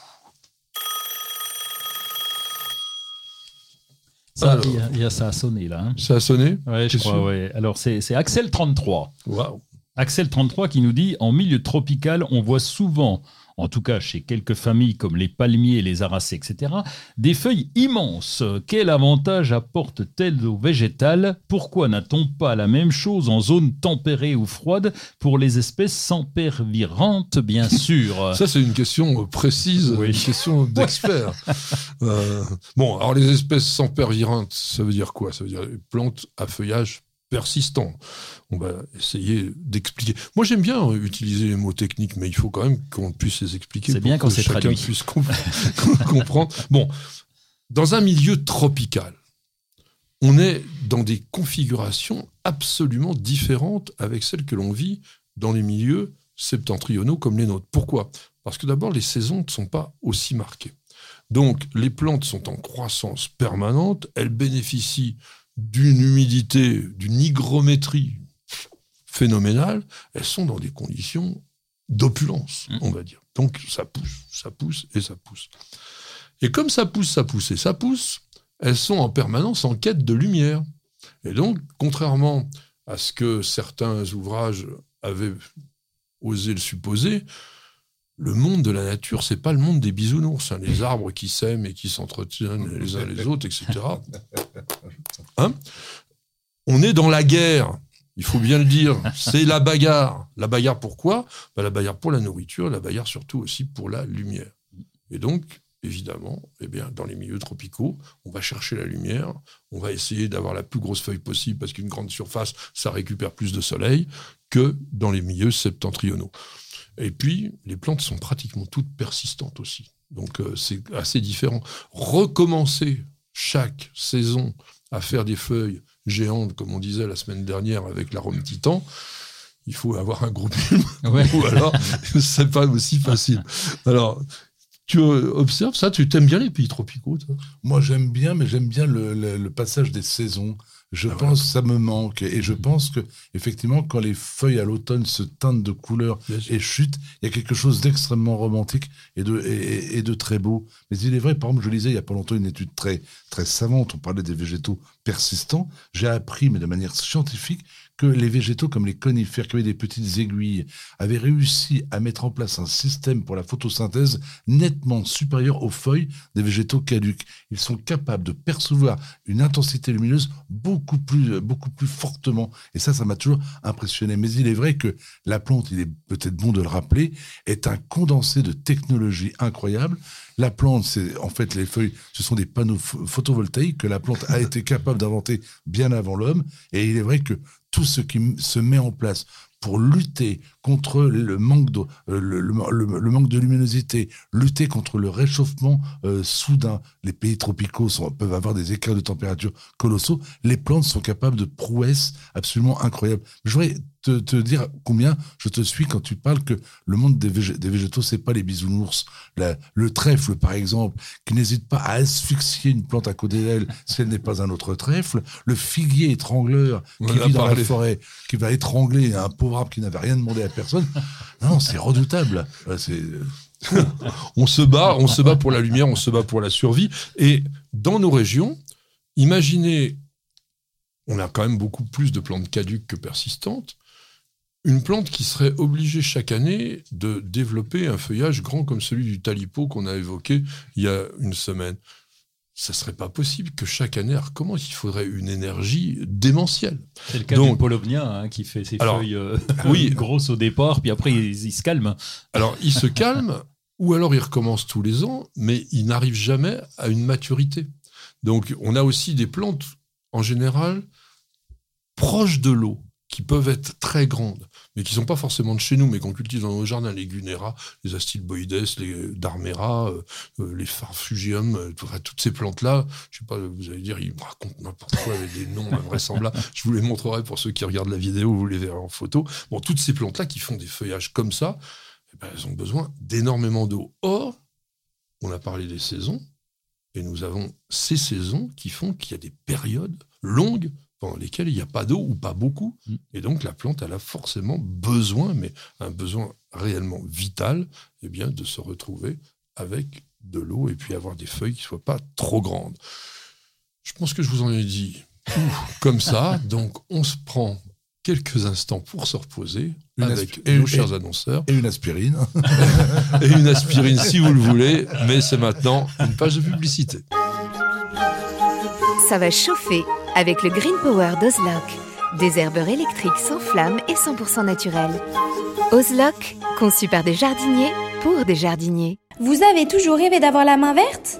Ça, il y, a, ça a sonné là. Hein. Ça a sonné? Oui, je crois, ouais. Alors, c'est Axel33. Waouh Axel33 qui nous dit En milieu tropical, on voit souvent en tout cas chez quelques familles comme les palmiers, les aracées, etc., des feuilles immenses. Quel avantage apporte-t-elle au végétal Pourquoi n'a-t-on pas la même chose en zone tempérée ou froide pour les espèces sans pervirantes, bien <laughs> sûr? Ça, c'est une question précise, une question <laughs> d'expert. Euh, bon, alors les espèces sans pervirantes, ça veut dire quoi? Ça veut dire plantes à feuillage persistant. On va essayer d'expliquer. Moi, j'aime bien utiliser les mots techniques, mais il faut quand même qu'on puisse les expliquer. C'est bien quand c'est traduit. puisse <laughs> comprendre. Bon, dans un milieu tropical, on est dans des configurations absolument différentes avec celles que l'on vit dans les milieux septentrionaux comme les nôtres. Pourquoi? Parce que d'abord, les saisons ne sont pas aussi marquées. Donc, les plantes sont en croissance permanente, elles bénéficient d'une humidité, d'une hygrométrie phénoménale, elles sont dans des conditions d'opulence, mmh. on va dire. Donc ça pousse, ça pousse et ça pousse. Et comme ça pousse, ça pousse et ça pousse, elles sont en permanence en quête de lumière. Et donc, contrairement à ce que certains ouvrages avaient osé le supposer, le monde de la nature, c'est pas le monde des bisounours, hein, les arbres qui s'aiment et qui s'entretiennent les uns les autres, etc. <laughs> Hein? On est dans la guerre, il faut bien le dire. C'est la bagarre. La bagarre pourquoi bah, La bagarre pour la nourriture, la bagarre surtout aussi pour la lumière. Et donc, évidemment, eh bien, dans les milieux tropicaux, on va chercher la lumière, on va essayer d'avoir la plus grosse feuille possible parce qu'une grande surface, ça récupère plus de soleil que dans les milieux septentrionaux. Et puis, les plantes sont pratiquement toutes persistantes aussi. Donc, euh, c'est assez différent. Recommencer chaque saison à faire des feuilles géantes, comme on disait la semaine dernière avec l'arôme titan, il faut avoir un gros bulbe. <laughs> Ou alors, c'est pas aussi facile. Alors, tu observes ça Tu t'aimes bien les pays tropicaux toi? Moi, j'aime bien, mais j'aime bien le, passage des saisons. Je ah, pense que ça me manque et je pense que effectivement quand les feuilles à l'automne se teintent de couleurs et chutent, il y a quelque chose d'extrêmement romantique et de et, de très beau. Mais il est vrai, par exemple, je lisais il y a pas longtemps une étude très très savante. On parlait des végétaux persistants. J'ai appris, mais de manière scientifique, que les végétaux comme les conifères, qui avaient des petites aiguilles, avaient réussi à mettre en place un système pour la photosynthèse nettement supérieur aux feuilles des végétaux caducs. Ils sont capables de percevoir une intensité lumineuse beaucoup beaucoup plus, beaucoup plus fortement. Et ça, ça m'a toujours impressionné. Mais il est vrai que la plante, il est peut-être bon de le rappeler, est un condensé de technologie incroyable. La plante, c'est en fait les feuilles, ce sont des panneaux photovoltaïques que la plante a été capable d'inventer bien avant l'homme. Et il est vrai que tout ce qui se met en place pour lutter contre le manque de, euh, le, manque de luminosité, lutter contre le réchauffement euh, soudain. Les pays tropicaux peuvent avoir des écarts de température colossaux. Les plantes sont capables de prouesses absolument incroyables. Je te, dire combien je te suis quand tu parles que le monde des, des végétaux, c'est pas les bisounours. le trèfle, par exemple, qui n'hésite pas à asphyxier une plante à côté d'elle <laughs> si elle n'est pas un autre trèfle. Le figuier étrangleur qui vit dans la forêt, qui va étrangler un pauvre arbre qui n'avait rien demandé à personne. Non, c'est redoutable. C'est <laughs> on se bat, on se bat pour la lumière, on se bat pour la survie. Et dans nos régions, imaginez, on a quand même beaucoup plus de plantes caduques que persistantes une plante qui serait obligée chaque année de développer un feuillage grand comme celui du talipo qu'on a évoqué il y a une semaine. Ça serait pas possible que chaque année elle recommence. Il faudrait une énergie démentielle? C'est le cas du polonien hein, qui fait ses feuilles euh, <laughs> oui, <laughs> grosses au départ, puis après il, il, se calme. Alors il se calme, <laughs> ou alors il recommence tous les ans, mais il n'arrive jamais à une maturité. Donc on a aussi des plantes en général proches de l'eau qui peuvent être très grandes, mais qui sont pas forcément de chez nous, mais qu'on cultive dans nos jardins, les Gunera, les Astilboides, les Darmera, euh, euh, les Farfugium, euh, toutes ces plantes-là, je sais pas, vous allez dire, ils me racontent n'importe quoi avec des noms invraisemblables. <laughs> Je vous les montrerai pour ceux qui regardent la vidéo, vous les verrez en photo. Bon, toutes ces plantes-là qui font des feuillages comme ça, eh ben, elles ont besoin d'énormément d'eau. Or, on a parlé des saisons, et nous avons ces saisons qui font qu'il y a des périodes longues dans lesquelles il n'y a pas d'eau ou pas beaucoup. Mm. Et donc la plante, elle a forcément besoin, mais un besoin réellement vital, eh bien, de se retrouver avec de l'eau et puis avoir des feuilles qui ne soient pas trop grandes. Je pense que je vous en ai dit <laughs> comme ça. Donc on se prend quelques instants pour se reposer avec nos chers annonceurs. Et une aspirine. <laughs> et une aspirine si vous le voulez, mais c'est maintenant une page de publicité. Ça va chauffer avec le Green Power d'Ozlock. Des herbeurs électriques sans flamme et 100% naturels. Ozlock, conçu par des jardiniers pour des jardiniers. Vous avez toujours rêvé d'avoir la main verte?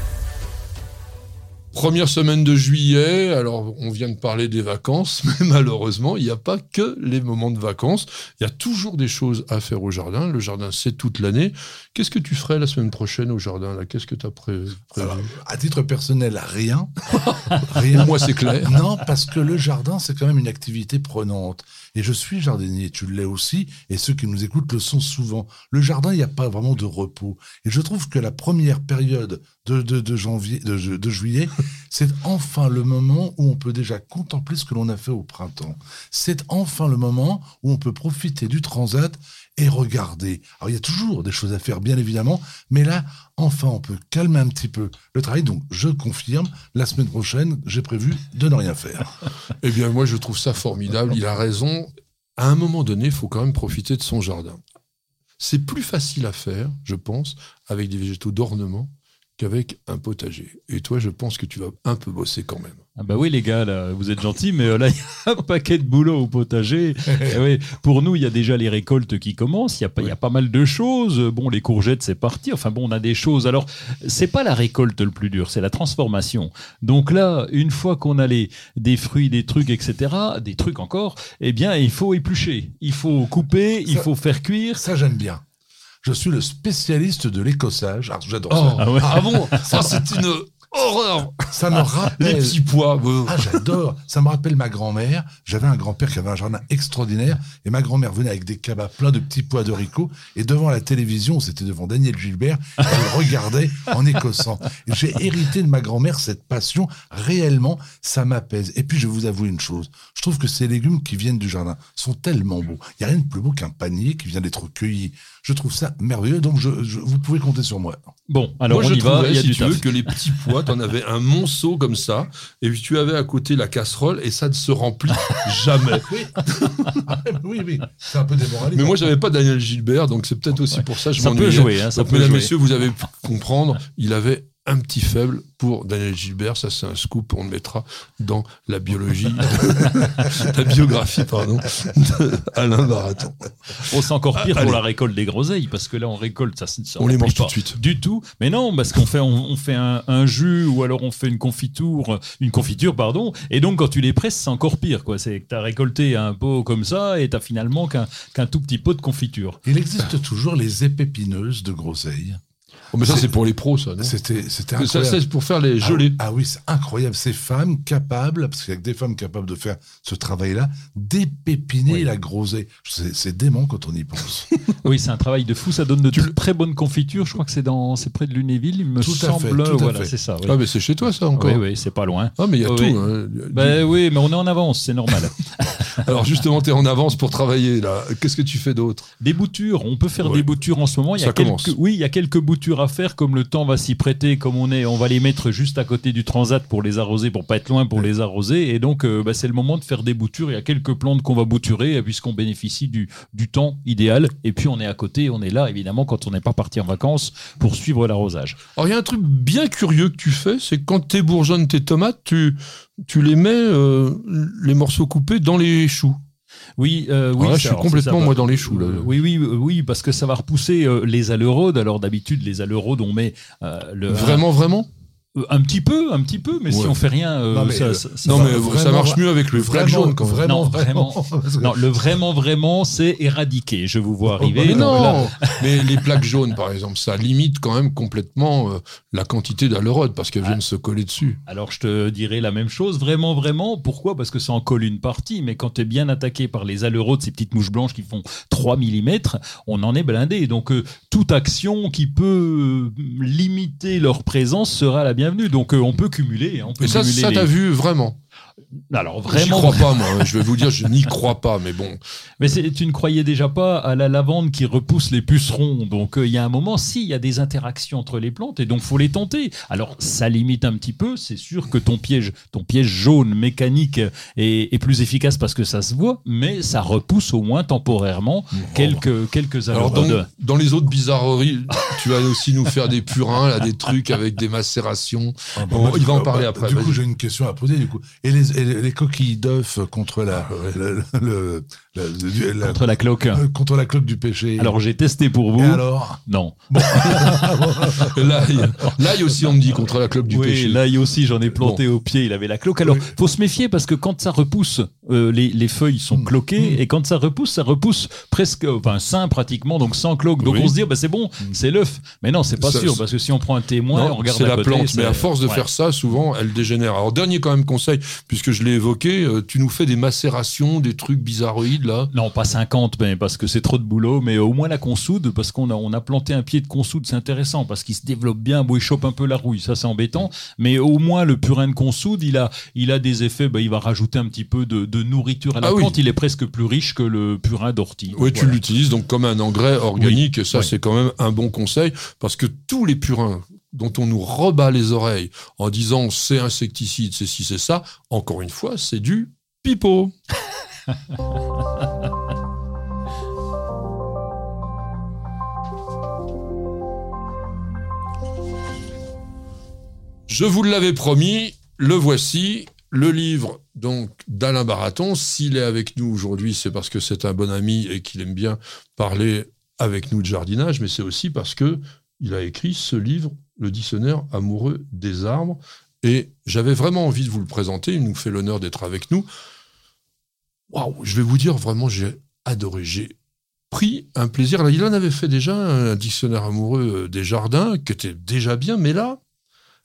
Première semaine de juillet, alors on vient de parler des vacances, <laughs> mais malheureusement, il n'y a pas que les moments de vacances. Il y a toujours des choses à faire au jardin. Le jardin, c'est toute l'année. Qu'est-ce que tu ferais la semaine prochaine au jardin là? Qu'est-ce que tu as prévu? À titre personnel, rien. <laughs> rien. Pour moi, c'est clair. Non, parce que le jardin, c'est quand même une activité prenante. Et je suis jardinier, tu l'es aussi, et ceux qui nous écoutent le sont souvent. Le jardin, il n'y a pas vraiment de repos. Et je trouve que la première période de, janvier, de juillet, <laughs> c'est enfin le moment où on peut déjà contempler ce que l'on a fait au printemps. C'est enfin le moment où on peut profiter du transat et regarder. Alors il y a toujours des choses à faire, bien évidemment, mais là, enfin, on peut calmer un petit peu le travail. Donc, je confirme, la semaine prochaine, j'ai prévu de ne rien faire. <laughs> eh bien, moi, je trouve ça formidable. Il a raison. À un moment donné, il faut quand même profiter de son jardin. C'est plus facile à faire, je pense, avec des végétaux d'ornement qu'avec un potager. Et toi, je pense que tu vas un peu bosser quand même. Ah bah oui les gars, là, vous êtes gentils, mais euh, là <laughs> il y a un paquet de boulot au potager. <laughs> oui, pour nous, il y a déjà les récoltes qui commencent. Il y a pas, il y a pas mal de choses. Bon, les courgettes, c'est parti. Enfin bon, on a des choses. Alors, c'est pas la récolte le plus dur, c'est la transformation. Donc là, une fois qu'on a les des fruits, des trucs, etc., des trucs encore, eh bien, il faut éplucher, il faut couper, il faut faire cuire. Ça j'aime bien. Je suis le spécialiste de l'écossage. Ah, j'adore ça. Ah, ouais. ah bon? Ça, <laughs> c'est une horreur Ça me rappelle. Les petits pois. Ah, j'adore. Ça me rappelle ma grand-mère. J'avais un grand-père qui avait un jardin extraordinaire. Et ma grand-mère venait avec des cabas pleins de petits pois d'haricots. Et devant la télévision, c'était devant Daniel Gilbert, elle <laughs> regardait en écossant. J'ai hérité de ma grand-mère cette passion. Réellement, ça m'apaise. Et puis, je vous avouer une chose. Je trouve que ces légumes qui viennent du jardin sont tellement beaux. Il n'y a rien de plus beau qu'un panier qui vient d'être cueilli. Je trouve ça merveilleux. Donc, je, je- vous pouvez compter sur moi. Bon, alors Moi, on je y va. Il y a si du tu veux, taf. que les petits <laughs> pois, t'en avais un monceau comme ça, et puis tu avais à côté la casserole, et ça ne se remplit jamais. <laughs> oui, oui. C'est un peu démoralisant. Mais moi, j'avais pas Daniel Gilbert, donc c'est peut-être aussi pour ça que je Ça peut m'ennuyais. jouer, hein, ça Donc, peut mesdames, jouer. messieurs, vous avez pu comprendre, il avait un petit faible pour Daniel Gilbert. Ça, c'est un scoop. On le mettra dans la biologie, <laughs> la biographie, pardon, d'Alain Baraton. Oh, c'est encore pire Ah, pour la récolte des groseilles, parce que là, on récolte, ça, ça On les remplit mange tout pas de suite. Du tout. Mais non, parce qu'on fait, on, on fait un, un jus ou alors on fait une confiture, une confiture, pardon. Et donc, quand tu les presses, c'est encore pire, quoi. C'est que t'as récolté un pot comme ça et t'as finalement qu'un qu'un tout petit pot de confiture. Il existe toujours les épépineuses de groseilles. Oh, mais ça, c'est pour les pros, ça. C'était, c'était Ça, incroyable. c'est pour faire les Ah, gelées. Ah, oui, c'est incroyable. Ces femmes capables, parce qu'il y a que des femmes capables de faire ce travail-là, d'épépiner Oui. la groseille. C'est, dément quand on y pense. <laughs> Oui, c'est un travail de fou. Ça donne de très bonnes confitures. Je crois que c'est dans, c'est près de Lunéville, il me Tout à semble. fait, tout à voilà, c'est ça. Oui. Ah, mais c'est chez toi, ça, encore. oui, oui, c'est pas loin. Ah, mais il y a tout. oui. hein. Ben oui, mais on est en avance, c'est normal. <laughs> Alors, justement, tu es en avance pour travailler, là. Qu'est-ce que tu fais d'autre? Des boutures, on peut faire Ouais. des boutures en ce moment. Il y a Ça quelques, commence. oui, il y a quelques boutures à faire, comme le temps va s'y prêter, comme on est, on va les mettre juste à côté du transat pour les arroser, pour pas être loin pour les arroser. Et donc, euh, bah, c'est le moment de faire des boutures. Il y a quelques plantes qu'on va bouturer, euh, puisqu'on bénéficie du, du temps idéal. Et puis, on est à côté, on est là, évidemment, quand on n'est pas parti en vacances pour suivre l'arrosage. Alors, il y a un truc bien curieux que tu fais, c'est quand tu bourgeonnes tes tomates, tu, tu les mets, euh, les morceaux coupés, dans les choux. Oui, euh, oui. Là, ça- je suis alors, complètement, va- moi, dans les choux. Là. Oui, oui, oui, parce que ça va repousser euh, les aleraudes. Alors d'habitude, les aleraudes, on met euh, le Vraiment, vraiment? Un, un petit peu, un petit peu, mais si on fait rien, euh, Non, mais, ça, euh, ça- ça Non, mais ça marche mieux avec le flag jaune, quand vraiment, Non, vraiment. <laughs> Non, le vraiment, vraiment, c'est éradiqué. Je vous vois arriver. Mais là- non <laughs> Mais les plaques jaunes, par exemple, ça limite quand même complètement euh, la quantité d'alerode parce qu'elles viennent se coller dessus. Alors je te dirais la même chose, vraiment, vraiment. Pourquoi? Parce que ça en colle une partie, mais quand tu es bien attaqué par les aleraudes, ces petites mouches blanches qui font 3 mm, on en est blindé. Donc euh, toute action qui peut euh, limiter leur présence sera la bienvenue. Donc euh, on peut cumuler. hein, On peut Et ça, cumuler ça les- t'as vu vraiment Alors J'y vraiment, crois pas, moi. Je vais vous dire, je n'y crois pas, mais bon. Mais tu ne croyais déjà pas à la lavande qui repousse les pucerons. Donc euh, il y a un moment, si, il y a des interactions entre les plantes et donc faut les tenter. Alors ça limite un petit peu. C'est sûr que ton piège, ton piège jaune mécanique est, est plus efficace parce que ça se voit, mais ça repousse au moins temporairement quelques quelques Alors, dans, les autres bizarreries, tu vas aussi nous faire des purins, là, des trucs avec des macérations. Ah, bah, Bon, moi, il va en bah, parler bah, après, Du coup, j'ai une question à poser. Du coup, et les, et les- les coquilles d'œufs contre la, le, le- le- le- la- Contre la cloque. euh, contre la cloque du péché. Alors j'ai testé pour vous. et alors? Non. L'ail, <laughs> l'ail aussi, on me dit, contre la clope du oui, péché. l'ail aussi, j'en ai planté au pied, il avait la cloque. Alors, faut se méfier parce que quand ça repousse, euh, les, les feuilles sont Mm. cloquées et quand ça repousse, ça repousse presque, enfin, sain pratiquement, donc sans cloque. Donc Oui. on se dit, bah, c'est bon, c'est l'œuf. Mais non, c'est pas Ça, sûr parce que si on prend un témoin, on Non, regarde c'est à la côté, plante, mais à force de ouais. faire ça, souvent, elle dégénère. Alors, dernier quand même conseil, puisque je l'ai évoqué, euh, tu nous fais des macérations, des trucs bizarroïdes, là. Non, pas 50, mais parce que c'est trop de boulot, mais au moins la consoude, parce qu'on a, on a planté un pied de consoude, c'est intéressant, parce qu'il se développe bien, bon, il chope un peu la rouille, ça c'est embêtant, mais au moins le purin de consoude, il a, il a des effets, bah, il va rajouter un petit peu de, de nourriture à la Ah oui. plante, il est presque plus riche que le purin d'ortie. Oui, tu l'utilises donc comme un engrais organique, et ça, Oui. c'est quand même un bon conseil, parce que tous les purins dont on nous rebat les oreilles en disant c'est insecticide, c'est ci, c'est ça, encore une fois, c'est du pipeau. <laughs> Je vous l'avais promis, le voici. Le livre donc d'Alain Baraton, s'il est avec nous aujourd'hui, c'est parce que c'est un bon ami et qu'il aime bien parler avec nous de jardinage, mais c'est aussi parce que il a écrit ce livre, le dictionnaire amoureux des arbres. Et j'avais vraiment envie de vous le présenter. Il nous fait l'honneur d'être avec nous. Waouh, je vais vous dire vraiment, j'ai adoré. J'ai pris un plaisir. Il en avait fait déjà un dictionnaire amoureux des jardins qui était déjà bien, mais là,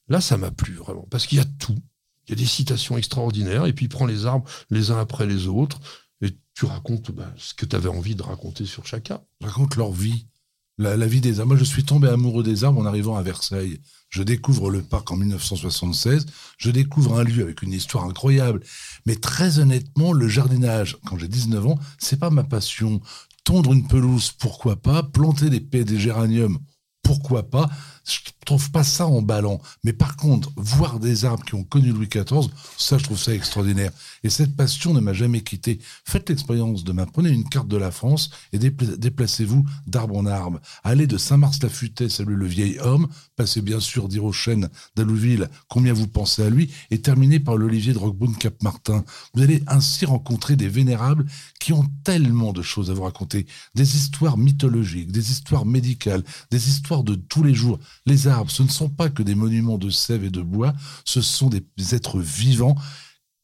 là, ça m'a plu vraiment parce qu'il y a tout. Il y a des citations extraordinaires, et puis il prend les arbres les uns après les autres, et tu racontes bah, ce que tu avais envie de raconter sur chacun. Raconte leur vie, la, vie des arbres. Moi, je suis tombé amoureux des arbres en arrivant à Versailles. Je découvre le parc en 1976, je découvre un lieu avec une histoire incroyable. Mais très honnêtement, le jardinage, quand j'ai 19 ans, c'est pas ma passion. Tondre une pelouse, pourquoi pas Planter des, des géraniums, pourquoi pas je trouve pas ça emballant. Mais par contre, voir des arbres qui ont connu Louis XIV, ça, je trouve ça extraordinaire. Et cette passion ne m'a jamais quitté. Faites l'expérience demain. Prenez une carte de la France et déplacez-vous d'arbre en arbre. Allez de Saint-Mars-la-Futaie, salut le vieil homme, passez bien sûr d'Irochène, d'Alouville, combien vous pensez à lui, et terminez par l'Olivier de Roquebrune-Cap-Martin. Vous allez ainsi rencontrer des vénérables qui ont tellement de choses à vous raconter. Des histoires mythologiques, des histoires médicales, des histoires de tous les jours. Les arbres, ce ne sont pas que des monuments de sève et de bois, ce sont des êtres vivants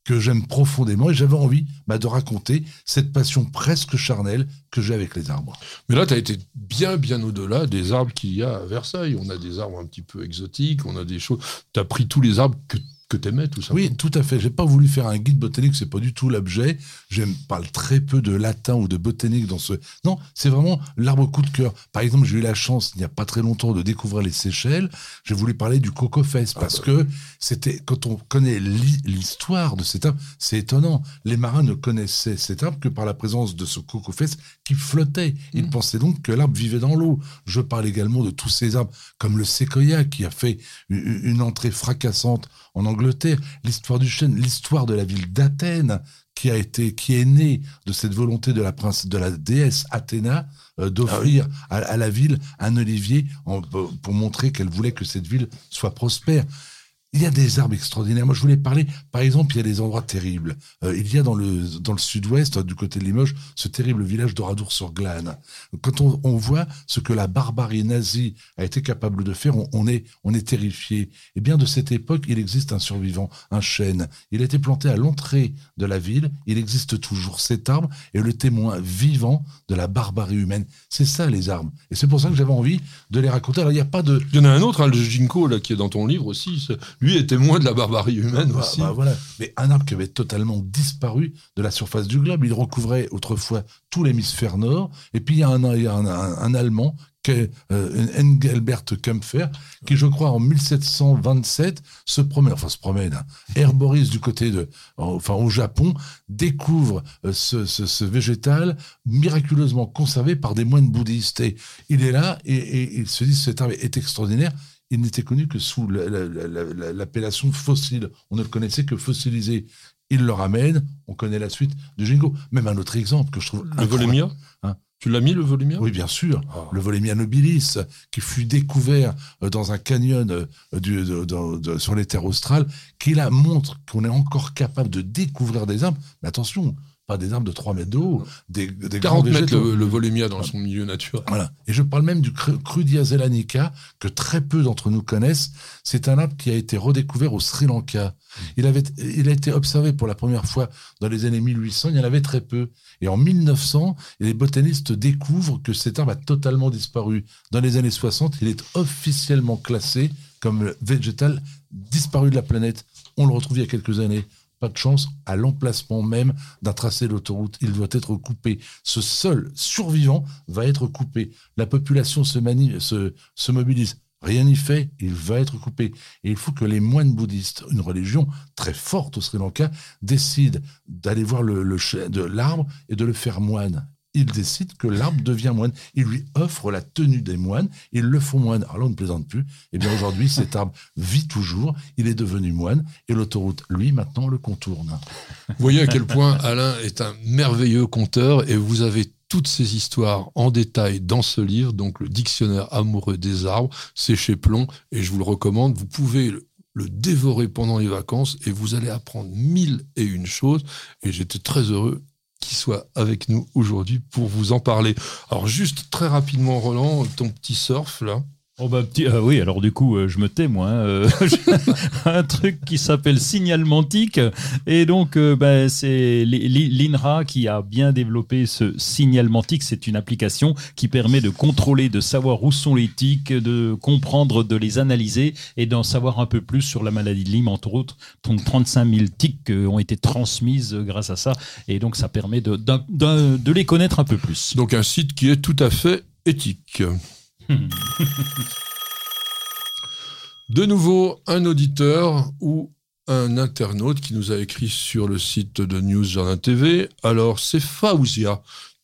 que j'aime profondément et j'avais envie bah, de raconter cette passion presque charnelle que j'ai avec les arbres. Mais là, tu as été bien, bien au-delà des arbres qu'il y a à Versailles. On a des arbres un petit peu exotiques, on a des choses. Tu as pris tous les arbres que que tu aimais, tout ça. Oui, tout à fait. J'ai pas voulu faire un guide botanique, c'est pas du tout l'objet. Je parle très peu de latin ou de botanique dans ce. Non, c'est vraiment l'arbre coup de cœur. Par exemple, j'ai eu la chance, il n'y a pas très longtemps, de découvrir les Seychelles. J'ai voulu parler du cocofès parce ah que c'était, quand on connaît l'histoire de cet arbre, c'est étonnant. Les marins ne connaissaient cet arbre que par la présence de ce cocofès qui flottait. Ils mmh. pensaient donc que l'arbre vivait dans l'eau. Je parle également de tous ces arbres, comme le séquoia qui a fait une entrée fracassante en Angleterre, l'histoire du chêne, l'histoire de la ville d'Athènes, qui a été, qui est née de cette volonté de la prince, de la déesse Athéna euh, d'offrir ah à, la ville un olivier pour montrer qu'elle voulait que cette ville soit prospère. Il y a des arbres extraordinaires. Moi, je voulais parler, par exemple, il y a des endroits terribles. Euh, il y a dans le, dans le sud-ouest, du côté de Limoges, ce terrible village d'Oradour-sur-Glane. Quand on, on, voit ce que la barbarie nazie a été capable de faire, on, est, on est terrifié. Et bien, de cette époque, il existe un survivant, un chêne. Il a été planté à l'entrée de la ville. Il existe toujours. Cet arbre est le témoin vivant de la barbarie humaine. C'est ça, les arbres. Et c'est pour ça que j'avais envie de les raconter. Il n'y a pas de... Il y en a un autre, hein, le ginkgo, là, qui est dans ton livre aussi lui est témoin de la barbarie humaine bah, aussi. Bah, voilà. Mais un arbre qui avait totalement disparu de la surface du globe. Il recouvrait autrefois tout l'hémisphère nord. Et puis il y a un, un, Allemand euh, Engelbert Kempfer, qui, je crois, en 1727, se promène, enfin se promène, hein, herborise du côté de, enfin au Japon, découvre euh, ce, végétal miraculeusement conservé par des moines bouddhistes. Et il est là et, et il se dit cet arbre est extraordinaire il n'était connu que sous l'appellation fossile. On ne le connaissait que fossilisé. Il le ramène, on connaît la suite de Jingo. Même un autre exemple que je trouve. Le Volémia hein? Tu l'as mis, le Volémia Oui, bien sûr. Ah. Le Volémia nobilis, qui fut découvert euh, dans un canyon euh, sur les terres australes, qui là montre qu'on est encore capable de découvrir des arbres. Mais attention, pas des arbres de 3 mètres de haut, des, des 40 mètres le, le, volumia dans son milieu naturel. Voilà. Et je parle même du Crudia zelanica, que très peu d'entre nous connaissent. C'est un arbre qui a été redécouvert au Sri Lanka. Mm. Il, avait, il a été observé pour la première fois dans les années 1800, il y en avait très peu. Et en 1900, les botanistes découvrent que cet arbre a totalement disparu. Dans les années 60, il est officiellement classé comme végétal disparu de la planète. On le retrouve il y a quelques années pas de chance, à l'emplacement même d'un tracé d'autoroute, il doit être coupé. Ce seul survivant va être coupé. La population se, se, mobilise. Rien n'y fait, il va être coupé. Et il faut que les moines bouddhistes, une religion très forte au Sri Lanka, décident d'aller voir le, de l'arbre et de le faire moine il décide que l'arbre devient moine. Il lui offre la tenue des moines, ils le font moine. Alors on ne plaisante plus. Eh bien, aujourd'hui, <laughs> cet arbre vit toujours, il est devenu moine, et l'autoroute, lui, maintenant, le contourne. Vous voyez à quel point Alain est un merveilleux conteur, et vous avez toutes ces histoires en détail dans ce livre, donc le dictionnaire amoureux des arbres, c'est chez Plomb, et je vous le recommande. Vous pouvez le dévorer pendant les vacances et vous allez apprendre mille et une choses. Et j'étais très heureux qu'il soit avec nous aujourd'hui pour vous en parler. Alors juste très rapidement, Roland, ton petit surf là. Oh bah euh, oui, alors du coup, euh, je me tais moi. Hein, euh, <laughs> un truc qui s'appelle Signalmantic. Et donc, bah, c'est l'INRA qui a bien développé ce Signalmantic. C'est une application qui permet de contrôler, de savoir où sont les tics, de comprendre, de les analyser et d'en savoir un peu plus sur la maladie de Lyme, entre autres. Donc 35 000 tics ont été transmises grâce à ça. Et donc, ça permet de, de les connaître un peu plus. Donc, un site qui est tout à fait éthique. <laughs> De nouveau, un auditeur ou un internaute qui nous a écrit sur le site de News TV. Alors, c'est Faouzia.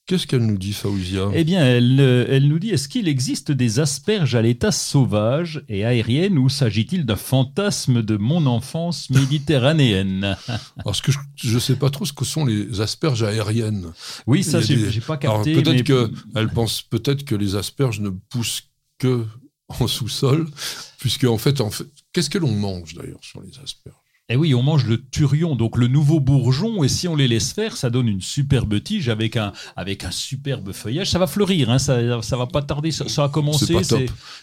Qu'est-ce qu'elle nous dit, Faouzia Eh bien, elle, euh, elle nous dit est-ce qu'il existe des asperges à l'état sauvage et aérienne ou s'agit-il d'un fantasme de mon enfance méditerranéenne? <laughs> Parce que je ne sais pas trop ce que sont les asperges aériennes. Oui, ça, j'ai n'ai pas capté. Peut-être qu'elle pense peut-être que les asperges ne poussent que en sous-sol, puisque en fait, en fait qu'est-ce que l'on mange d'ailleurs sur les asperges? Eh oui, on mange le turion, donc le nouveau bourgeon, et si on les laisse faire, ça donne une superbe tige avec un, avec un superbe feuillage. Ça va fleurir, hein, ça, ça va pas tarder, ça, a commencé.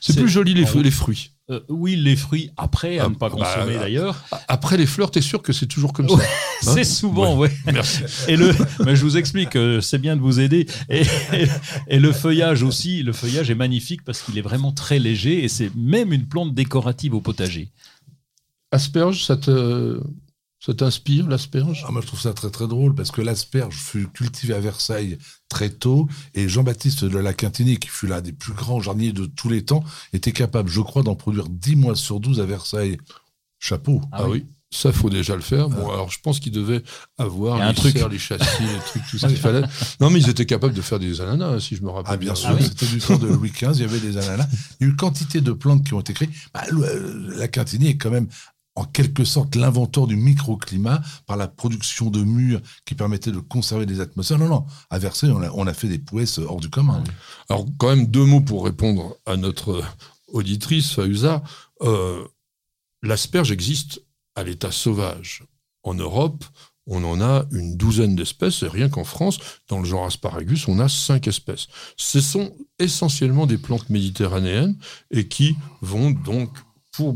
C'est plus joli les, les fruits. Euh, oui, les fruits après, à ah, ne pas bah, consommer d'ailleurs. Après les fleurs, tu es sûr que c'est toujours comme ça hein C'est souvent, oui. Merci. <laughs> Et le, mais je vous explique, euh, c'est bien de vous aider. Et, et, le feuillage aussi, le feuillage est magnifique parce qu'il est vraiment très léger et c'est même une plante décorative au potager. Asperge, ça te, ça t'inspire l'asperge? Ah, Moi, je trouve ça très très drôle parce que l'asperge fut cultivée à Versailles très tôt et Jean-Baptiste de la Quintinie, qui fut l'un des plus grands jardiniers de tous les temps, était capable, je crois, d'en produire 10 mois sur 12 à Versailles. Chapeau. Ah, ah oui. Ça, faut déjà le faire. Bon, ah. alors je pense qu'ils devaient avoir les truc. les châssis, les trucs, tout ce qu'il fallait. Non, mais ils étaient capables de faire des ananas, si je me rappelle. Ah, bien, sûr, c'était du temps de Louis XV, il y avait des ananas. Il y a eu une quantité de plantes qui ont été créées. Bah, la Quintinie est quand même en quelque sorte l'inventeur du microclimat par la production de murs qui permettaient de conserver des atmosphères. Non, non, à Versailles, on a, fait des pousses hors du commun. Alors, quand même, deux mots pour répondre à notre auditrice, Fauza. Euh, L'asperge existe à l'état sauvage. En Europe, on en a une douzaine d'espèces, et rien qu'en France, dans le genre Asparagus, on a cinq espèces. Ce sont essentiellement des plantes méditerranéennes et qui vont donc, pour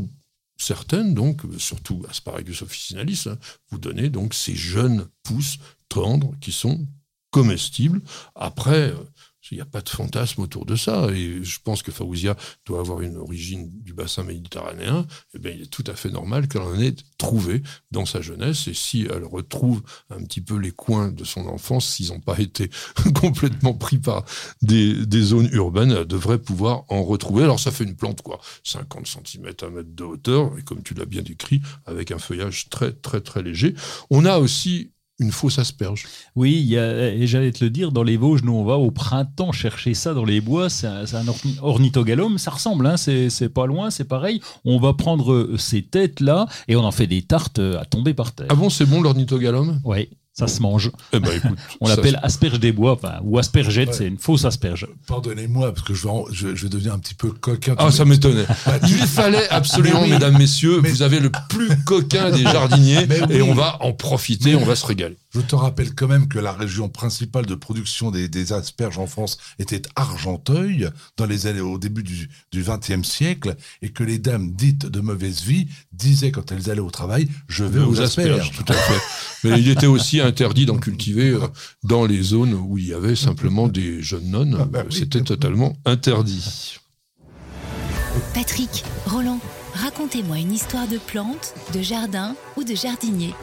certaines, donc, surtout Asparagus officinalis, hein, vous donnez donc ces jeunes pousses tendres qui sont comestibles. Après, euh, il n'y a pas de fantasme autour de ça. Et je pense que Faouzia doit avoir une origine du bassin méditerranéen. Eh bien, il est tout à fait normal qu'elle en ait trouvé dans sa jeunesse. Et si elle retrouve un petit peu les coins de son enfance, s'ils n'ont pas été <laughs> complètement pris par des, zones urbaines, elle devrait pouvoir en retrouver. Alors, ça fait une plante, quoi, 50 cm à mètre de hauteur. Et comme tu l'as bien décrit, avec un feuillage très, très, très léger. On a aussi une fausse asperge. Oui, et j'allais te le dire, dans les Vosges, nous on va au printemps chercher ça dans les bois, c'est un, ornithogalum, ça ressemble, hein, c'est pas loin, c'est pareil. On va prendre euh, ces têtes-là et on en fait des tartes euh, à tomber par terre. Ah bon, c'est bon l'ornithogalum Oui. Ça se mange. Eh ben, <laughs> on l'appelle asperge des bois, ou aspergette, c'est une fausse asperge. Pardonnez-moi, parce que je vais, je, je vais, devenir un petit peu coquin. Ah, ça m'étonnait. <laughs> Il fallait <laughs> absolument, mesdames, messieurs, vous avez le plus coquin des jardiniers, et on va en profiter, on va se régaler. Je te rappelle quand même que la région principale de production des, asperges en France était Argenteuil dans les années au début du XXe siècle et que les dames dites de mauvaise vie disaient quand elles allaient au travail je vais aux, asperges. Tout à fait. Mais il était aussi interdit d'en cultiver euh, dans les zones où il y avait simplement des jeunes nonnes. Ah bah C'était totalement interdit. Patrick, Roland, racontez-moi une histoire de plantes, de jardin ou de jardinier.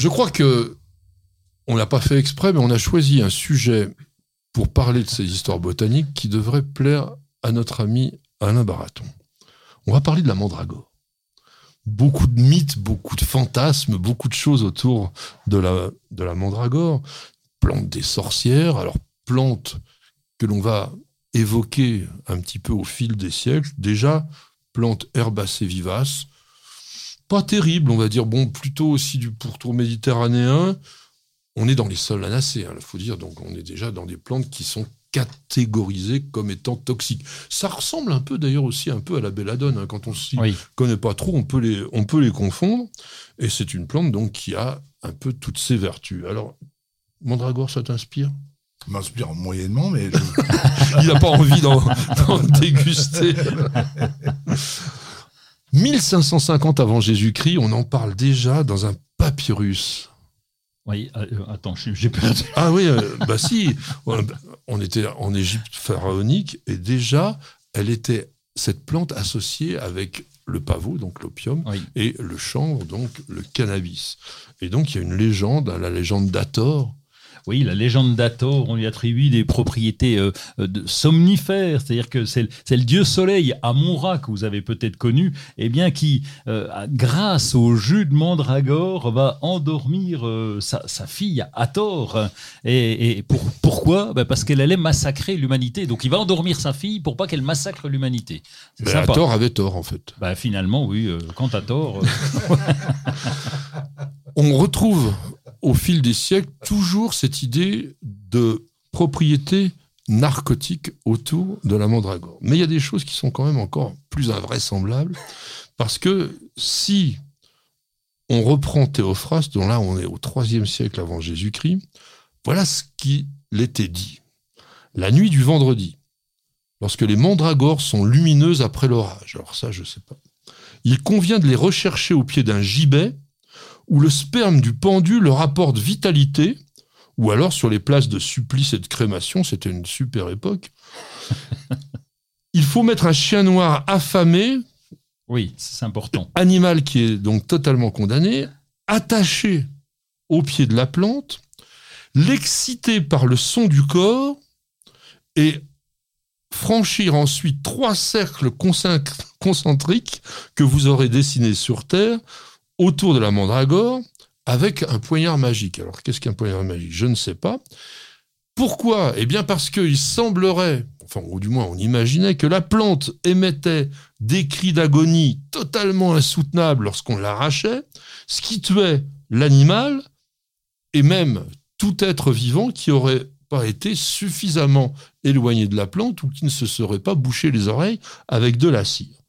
Je crois que on l'a pas fait exprès, mais on a choisi un sujet pour parler de ces histoires botaniques qui devrait plaire à notre ami Alain Baraton. On va parler de la mandragore. Beaucoup de mythes, beaucoup de fantasmes, beaucoup de choses autour de la, de la mandragore. Plante des sorcières, alors plante que l'on va évoquer un petit peu au fil des siècles. Déjà, plante herbacée vivace, pas terrible, on va dire. Bon, plutôt aussi du pourtour méditerranéen. On est dans les sols anacés, il hein, faut dire. Donc, on est déjà dans des plantes qui sont catégorisée comme étant toxique. Ça ressemble un peu d'ailleurs aussi un peu à la belladone. Hein. Quand on s'y connaît pas trop, on peut les, on peut les confondre. Et c'est une plante donc qui a un peu toutes ses vertus. Alors, Mandragore, ça t'inspire? M'inspire moyennement, mais <laughs> il n'a pas envie d'en déguster. <laughs> 1550 avant Jésus-Christ, on en parle déjà dans un papyrus. Oui, euh, attends, j'ai perdu. Ah oui, euh, bah si, on était en Égypte pharaonique et déjà, elle était cette plante associée avec le pavot, donc l'opium, et le chanvre, donc le cannabis. Et donc il y a une légende, hein, la légende d'Ator, oui, la légende d'Ator, on lui attribue des propriétés euh, de somnifères, c'est-à-dire que c'est le, dieu soleil Amon-Ra que vous avez peut-être connu, et eh bien qui, euh, grâce au jus de mandragore, va endormir euh, sa, fille Hathor. Et, et pour, pourquoi? Ben Parce qu'elle allait massacrer l'humanité. Donc il va endormir sa fille pour pas qu'elle massacre l'humanité. Ben, Hathor avait tort en fait. Ben, finalement, oui, quant à tort. on retrouve au fil des siècles toujours cette idée de propriété narcotique autour de la mandragore. Mais il y a des choses qui sont quand même encore plus invraisemblables, parce que si on reprend Théophraste, dont là on est au IIIe siècle avant Jésus-Christ, voilà ce qu'il était dit. La nuit du vendredi, lorsque les mandragores sont lumineuses après l'orage, alors ça je ne sais pas, il convient de les rechercher au pied d'un gibet où le sperme du pendu leur apporte vitalité, ou alors sur les places de supplice et de crémation, c'était une super époque. <laughs> Il faut mettre un chien noir affamé. Oui, c'est important. Animal qui est donc totalement condamné, attaché au pied de la plante, l'exciter par le son du corps et franchir ensuite trois cercles concentriques que vous aurez dessinés sur Terre autour de la mandragore avec un poignard magique. Alors, qu'est-ce qu'un poignard magique? Je ne sais pas. Pourquoi? Eh bien, parce qu'il semblerait, enfin, ou du moins on imaginait, que la plante émettait des cris d'agonie totalement insoutenables lorsqu'on l'arrachait, ce qui tuait l'animal et même tout être vivant qui aurait pas été suffisamment éloigné de la plante ou qui ne se serait pas bouché les oreilles avec de la cire.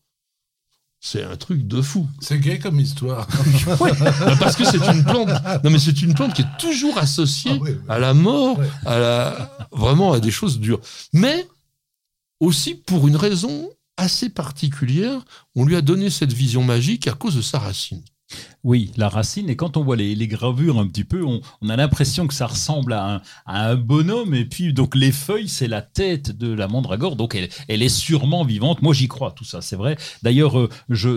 C'est un truc de fou. C'est gay comme histoire. <laughs> Bah, parce que c'est une plante. Non, mais c'est une plante qui est toujours associée ah à la mort, à la, vraiment à des choses dures. Mais aussi pour une raison assez particulière, on lui a donné cette vision magique à cause de sa racine. Oui, la racine, et quand on voit les, gravures un petit peu, on, a l'impression que ça ressemble à un, bonhomme, et puis donc les feuilles, c'est la tête de la mandragore, donc elle, est sûrement vivante. Moi, j'y crois, tout ça, c'est vrai. D'ailleurs, euh,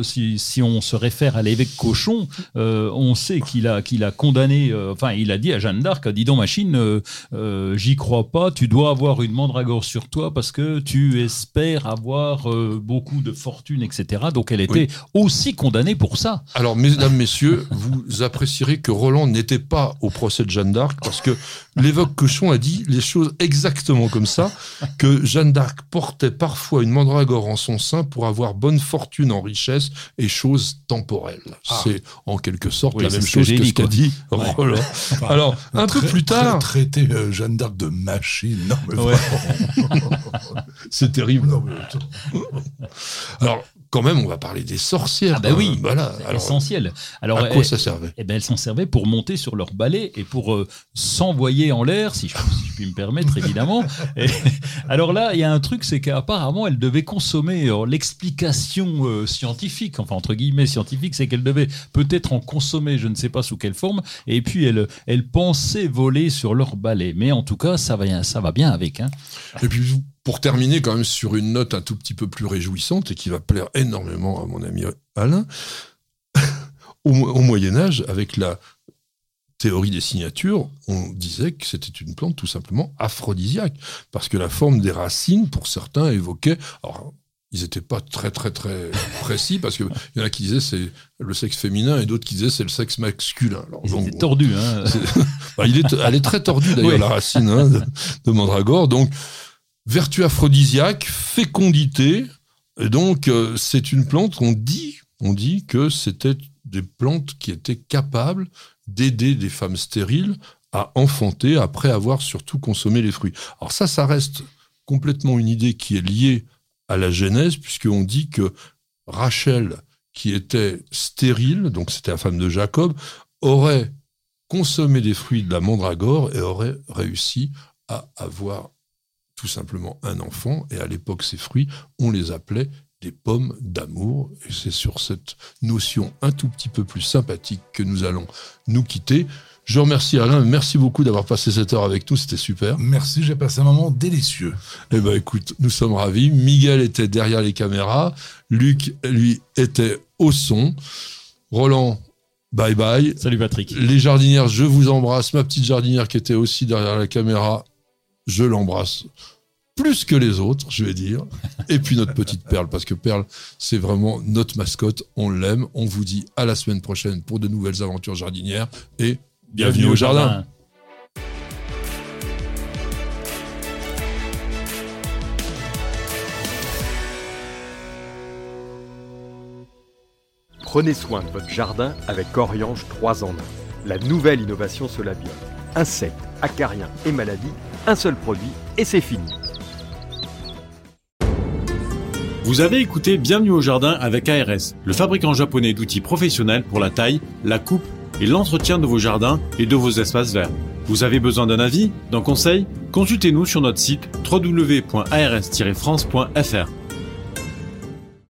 si, on se réfère à l'évêque Cochon, euh, on sait qu'il a, qu'il a condamné, euh, enfin, il a dit à Jeanne d'Arc, dis donc, machine, j'y crois pas, tu dois avoir une mandragore sur toi parce que tu espères avoir beaucoup de fortune, etc. Donc elle était aussi condamnée pour ça. Alors, mesdames, messieurs, vous apprécierez que Roland n'était pas au procès de Jeanne d'Arc parce que l'évoque Cochon a dit les choses exactement comme ça, que Jeanne d'Arc portait parfois une mandragore en son sein pour avoir bonne fortune en richesse et choses temporelles. Ah. C'est en quelque sorte la même chose que, ce qu'a dit Roland. Alors, un peu plus tard... Traiter euh, Jeanne d'Arc de machine, non mais <laughs> C'est terrible. Alors, quand même, on va parler des sorcières. Ah bah oui, voilà. essentiel. Alors, à quoi ça servait? Eh ben, elles s'en servaient pour monter sur leur balai et pour euh, s'envoyer en l'air, si je, puis me permettre, évidemment. <laughs> alors là, il y a un truc, c'est qu'apparemment, elles devaient consommer l'explication euh, scientifique, enfin entre guillemets scientifique, c'est qu'elles devaient peut-être en consommer, je ne sais pas sous quelle forme, et puis elles, elles pensaient voler sur leur balai. Mais en tout cas, ça va, ça va bien avec. Hein. Et puis pour terminer quand même sur une note un tout petit peu plus réjouissante et qui va plaire énormément à mon ami Alain, <laughs> au, Moyen Âge, avec la théorie des signatures, on disait que c'était une plante tout simplement aphrodisiaque, parce que la forme des racines, pour certains, évoquait... Alors, ils n'étaient pas très très très <laughs> précis parce qu'il y en a qui disaient c'est le sexe féminin et d'autres qui disaient c'est le sexe masculin. Tordu. Hein. <laughs> Bah, il est, elle est très tordue d'ailleurs la racine hein, de, de, Mandragore. Donc vertu aphrodisiaque, fécondité. Et donc, euh, c'est une plante qu'on dit, on dit que c'était des plantes qui étaient capables d'aider des femmes stériles à enfanter après avoir surtout consommé les fruits. Alors ça, ça reste complètement une idée qui est liée à la Genèse, puisqu'on dit que Rachel, qui était stérile, donc c'était la femme de Jacob, aurait consommé des fruits de la mandragore et aurait réussi à avoir tout simplement un enfant. Et à l'époque, ces fruits, on les appelait des pommes d'amour. Et c'est sur cette notion un tout petit peu plus sympathique que nous allons nous quitter. Je remercie Alain, merci beaucoup d'avoir passé cette heure avec nous, c'était super. Merci, j'ai passé un moment délicieux. Eh ben écoute, nous sommes ravis. Miguel était derrière les caméras, Luc, lui, était au son. Roland, bye bye. Salut Patrick. Les jardinières, je vous embrasse. Ma petite jardinière qui était aussi derrière la caméra, je l'embrasse plus que les autres, je vais dire. Et puis notre petite Perle, parce que Perle, c'est vraiment notre mascotte. On l'aime. On vous dit à la semaine prochaine pour de nouvelles aventures jardinières et bienvenue, au jardin. Prenez soin de votre jardin avec Oriange 3 en 1. La nouvelle innovation Solabium. Insectes, acariens et maladies, un seul produit et c'est fini. Vous avez écouté Bienvenue au jardin avec ARS, le fabricant japonais d'outils professionnels pour la taille, la coupe et l'entretien de vos jardins et de vos espaces verts. Vous avez besoin d'un avis, d'un conseil? Consultez-nous sur notre site www.ars-france.fr.